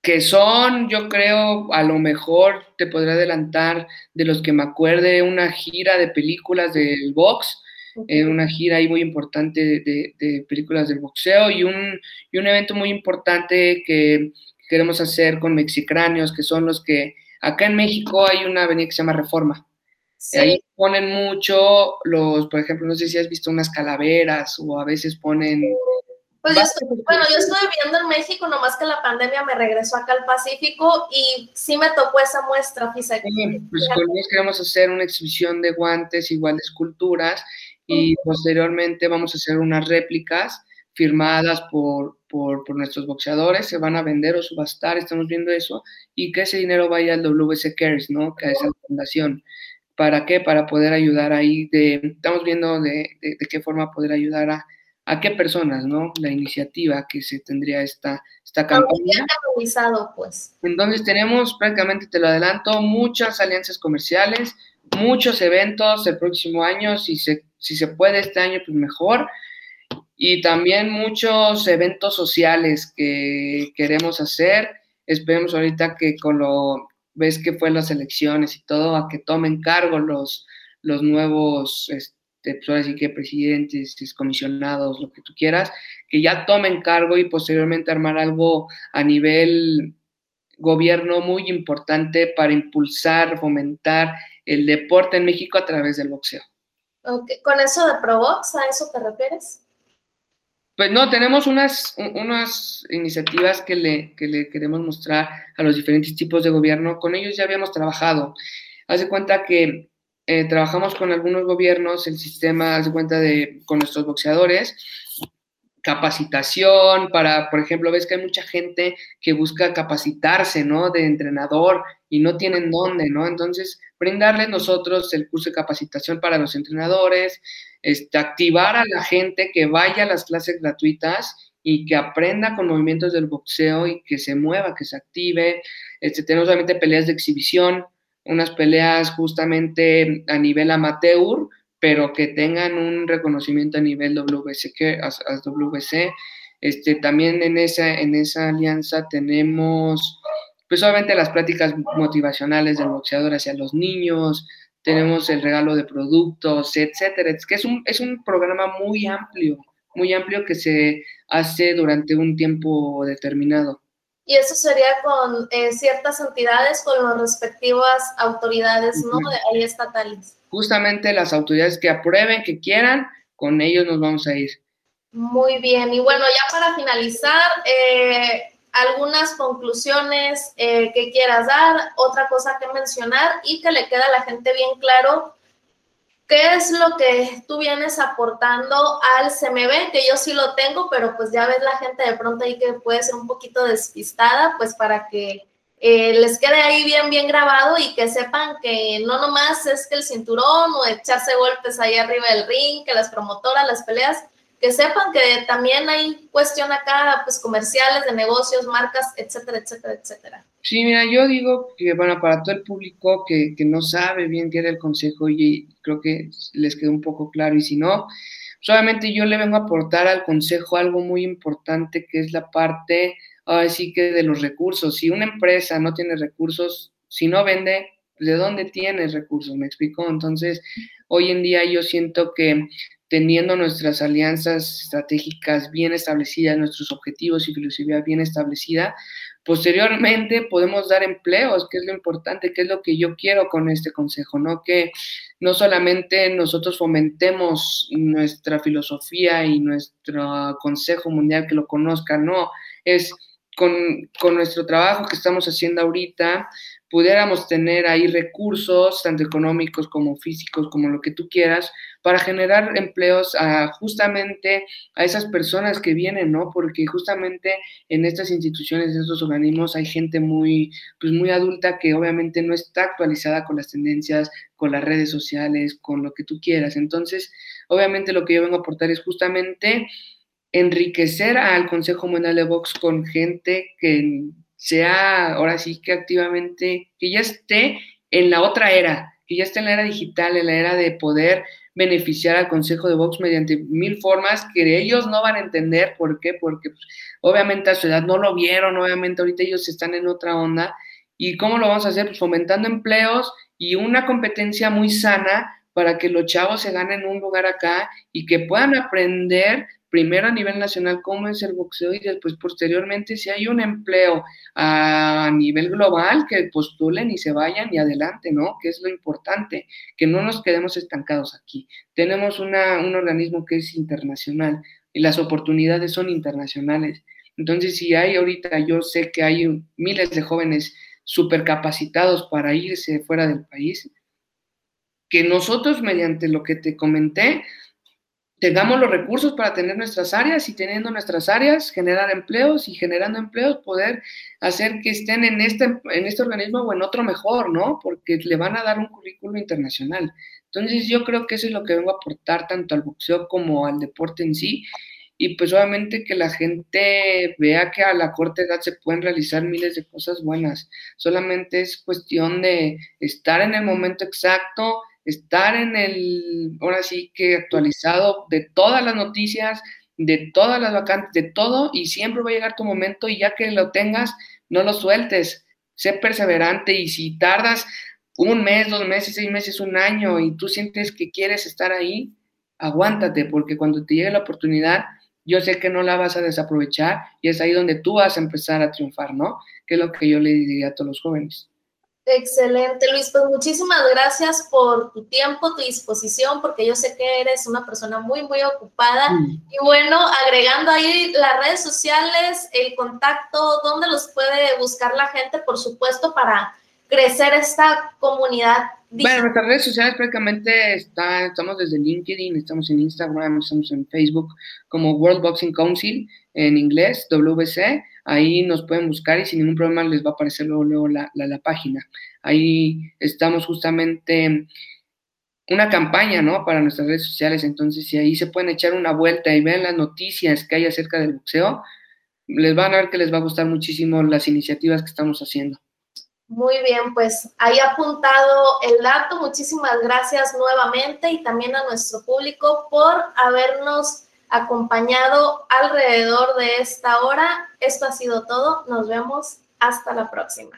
que son, yo creo, a lo mejor te podré adelantar de los que me acuerde, una gira de películas del box, en una gira ahí muy importante de, películas del boxeo y un, y un evento muy importante que queremos hacer con mexicráneos, que son los que acá en México hay una avenida que se llama Reforma. Ahí ponen mucho los, por ejemplo, no sé si has visto unas calaveras o a veces ponen... Pues yo bueno, yo estuve viviendo en México, nomás que la pandemia me regresó acá al Pacífico y sí me tocó esa muestra, fíjate. pues con ellos queremos hacer una exhibición de guantes, igual de esculturas, y posteriormente vamos a hacer unas réplicas firmadas por, por, nuestros boxeadores, se van a vender o subastar, estamos viendo eso, y que ese dinero vaya al WC Cares, ¿no? Que es la fundación. ¿Para qué? Para poder ayudar ahí, de, estamos viendo de, de, qué forma poder ayudar a, a qué personas, ¿no? La iniciativa que se tendría esta, esta campaña. pues. Entonces tenemos prácticamente, te lo adelanto, muchas alianzas comerciales, muchos eventos el próximo año, si se si se puede este año, pues mejor. Y también muchos eventos sociales que queremos hacer. Esperemos ahorita que con lo, ves que fue las elecciones y todo, a que tomen cargo los, los nuevos, este, pues que presidentes, comisionados, lo que tú quieras, que ya tomen cargo y posteriormente armar algo a nivel gobierno muy importante para impulsar, fomentar el deporte en México a través del boxeo. ¿Con eso de Provox, a eso te refieres? Pues no, tenemos unas, unas iniciativas que le, que le queremos mostrar a los diferentes tipos de gobierno. Con ellos ya habíamos trabajado. Haz de cuenta que eh, trabajamos con algunos gobiernos, el sistema, haz de cuenta de, con nuestros boxeadores, capacitación para, por ejemplo, ves que hay mucha gente que busca capacitarse, ¿no? De entrenador y no tienen dónde, ¿no? Entonces, brindarles nosotros el curso de capacitación para los entrenadores, este, activar a la gente que vaya a las clases gratuitas y que aprenda con movimientos del boxeo y que se mueva, que se active. Este, tenemos obviamente peleas de exhibición, unas peleas justamente a nivel amateur, pero que tengan un reconocimiento a nivel WC, Este, también en esa, en esa alianza tenemos, pues obviamente las prácticas motivacionales del boxeador hacia los niños, tenemos el regalo de productos, etcétera. Es que es un, es un programa muy amplio, muy amplio que se hace durante un tiempo determinado. Y eso sería con eh, ciertas entidades, con las respectivas autoridades, ¿no? Ahí estatales. Justamente las autoridades que aprueben, que quieran, con ellos nos vamos a ir. Muy bien, y bueno, ya para finalizar, eh, algunas conclusiones eh, que quieras dar, otra cosa que mencionar y que le queda a la gente bien claro qué es lo que tú vienes aportando al CMB, que yo sí lo tengo, pero pues ya ves la gente de pronto ahí que puede ser un poquito despistada, pues para que eh, les quede ahí bien, bien grabado y que sepan que no nomás es que el cinturón o echarse golpes ahí arriba del ring, que las promotoras, las peleas, que sepan que también hay cuestión acá, pues comerciales, de negocios, marcas, etcétera, etcétera, etcétera. Sí, mira, yo digo que, bueno, para todo el público que, que no sabe bien qué era el consejo, y creo que les quedó un poco claro, y si no, solamente yo le vengo a aportar al consejo algo muy importante, que es la parte, así que de los recursos. Si una empresa no tiene recursos, si no vende, ¿de dónde tiene recursos? ¿Me explico? Entonces, hoy en día yo siento que teniendo nuestras alianzas estratégicas bien establecidas, nuestros objetivos y filosofía bien establecida, posteriormente podemos dar empleos, que es lo importante, que es lo que yo quiero con este consejo, ¿no? Que no solamente nosotros fomentemos nuestra filosofía y nuestro consejo mundial que lo conozca, no, es con, nuestro trabajo que estamos haciendo ahorita, pudiéramos tener ahí recursos, tanto económicos como físicos, como lo que tú quieras, para generar empleos a justamente a esas personas que vienen, ¿no? Porque justamente en estas instituciones, en estos organismos, hay gente muy, pues muy adulta que obviamente no está actualizada con las tendencias, con las redes sociales, con lo que tú quieras. Entonces, obviamente lo que yo vengo a aportar es justamente enriquecer al Consejo Mundial de Vox con gente que sea ahora sí que activamente, que ya esté en la otra era, que ya esté en la era digital, en la era de poder beneficiar al Consejo de Vox mediante mil formas que ellos no van a entender. ¿Por qué? Porque pues, obviamente a su edad no lo vieron, obviamente ahorita ellos están en otra onda. ¿Y cómo lo vamos a hacer? Pues fomentando empleos y una competencia muy sana para que los chavos se ganen un lugar acá y que puedan aprender primero a nivel nacional cómo es el boxeo y después posteriormente si hay un empleo a nivel global que postulen y se vayan y adelante, ¿no? Que es lo importante, que no nos quedemos estancados aquí. Tenemos una, un organismo que es internacional y las oportunidades son internacionales. Entonces, si hay ahorita, yo sé que hay miles de jóvenes supercapacitados para irse fuera del país, que nosotros mediante lo que te comenté, tengamos los recursos para tener nuestras áreas y teniendo nuestras áreas, generar empleos y generando empleos, poder hacer que estén en este, en este organismo o en otro mejor, ¿no? Porque le van a dar un currículo internacional. Entonces yo creo que eso es lo que vengo a aportar tanto al boxeo como al deporte en sí. Y pues obviamente que la gente vea que a la corta edad se pueden realizar miles de cosas buenas. Solamente es cuestión de estar en el momento exacto, estar en el, ahora sí que actualizado de todas las noticias, de todas las vacantes, de todo, y siempre va a llegar tu momento y ya que lo tengas, no lo sueltes, sé perseverante y si tardas un mes, dos meses, seis meses, un año y tú sientes que quieres estar ahí, aguántate, porque cuando te llegue la oportunidad, yo sé que no la vas a desaprovechar y es ahí donde tú vas a empezar a triunfar, ¿no? Que es lo que yo le diría a todos los jóvenes. Excelente, Luis. Pues muchísimas gracias por tu tiempo, tu disposición, porque yo sé que eres una persona muy, muy ocupada. Y bueno, agregando ahí las redes sociales, el contacto, ¿dónde los puede buscar la gente, por supuesto, para crecer esta comunidad? Bueno, nuestras redes sociales prácticamente está, estamos desde LinkedIn, estamos en Instagram, estamos en Facebook como World Boxing Council en inglés, WC ahí nos pueden buscar y sin ningún problema les va a aparecer luego, la, página. Ahí estamos justamente una campaña, ¿no? Para nuestras redes sociales, entonces si ahí se pueden echar una vuelta y vean las noticias que hay acerca del boxeo, les van a ver que les va a gustar muchísimo las iniciativas que estamos haciendo. Muy bien, pues ahí apuntado el dato. Muchísimas gracias nuevamente y también a nuestro público por habernos acompañado alrededor de esta hora. Esto ha sido todo. Nos vemos. Hasta la próxima.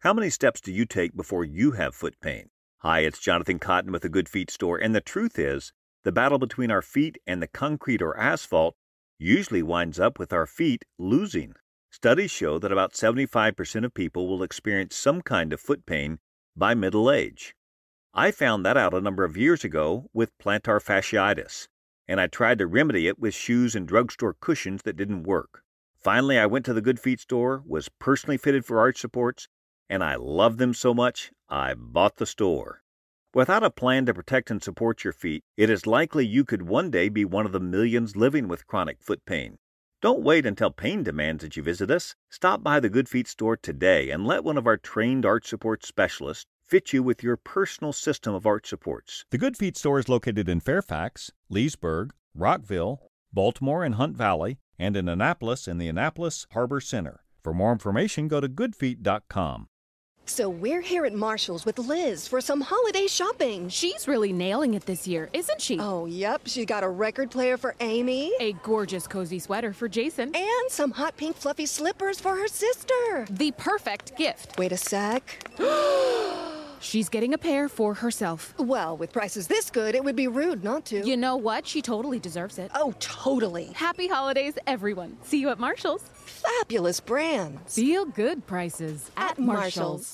How many steps do you take before you have foot pain? Hi, it's Jonathan Cotton with the Good Feet Store, and the truth is, the battle between our feet and the concrete or asphalt usually winds up with our feet losing. Studies show that about 75% of people will experience some kind of foot pain by middle age. I found that out a number of years ago with plantar fasciitis, and I tried to remedy it with shoes and drugstore cushions that didn't work. Finally, I went to the Good Feet store, was personally fitted for arch supports, and I loved them so much, I bought the store. Without a plan to protect and support your feet, it is likely you could one day be one of the millions living with chronic foot pain. Don't wait until pain demands that you visit us. Stop by the Good Feet store today and let one of our trained arch support specialists fit you with your personal system of arch supports. The Good Feet store is located in Fairfax, Leesburg, Rockville, Baltimore and Hunt Valley, and in Annapolis in the Annapolis Harbor Center. For more information, go to goodfeet.com. So we're here at Marshall's with Liz for some holiday shopping. She's really nailing it this year, isn't she? Oh, yep. She got a record player for Amy, a gorgeous cozy sweater for Jason, and some hot pink fluffy slippers for her sister. The perfect gift. Wait a sec. *gasps* *gasps* She's getting a pair for herself. Well, with prices this good, it would be rude not to. You know what? She totally deserves it. Oh, totally. Happy holidays, everyone. See you at Marshall's. Fabulous brands. Feel good prices at, at Marshall's. Marshall's.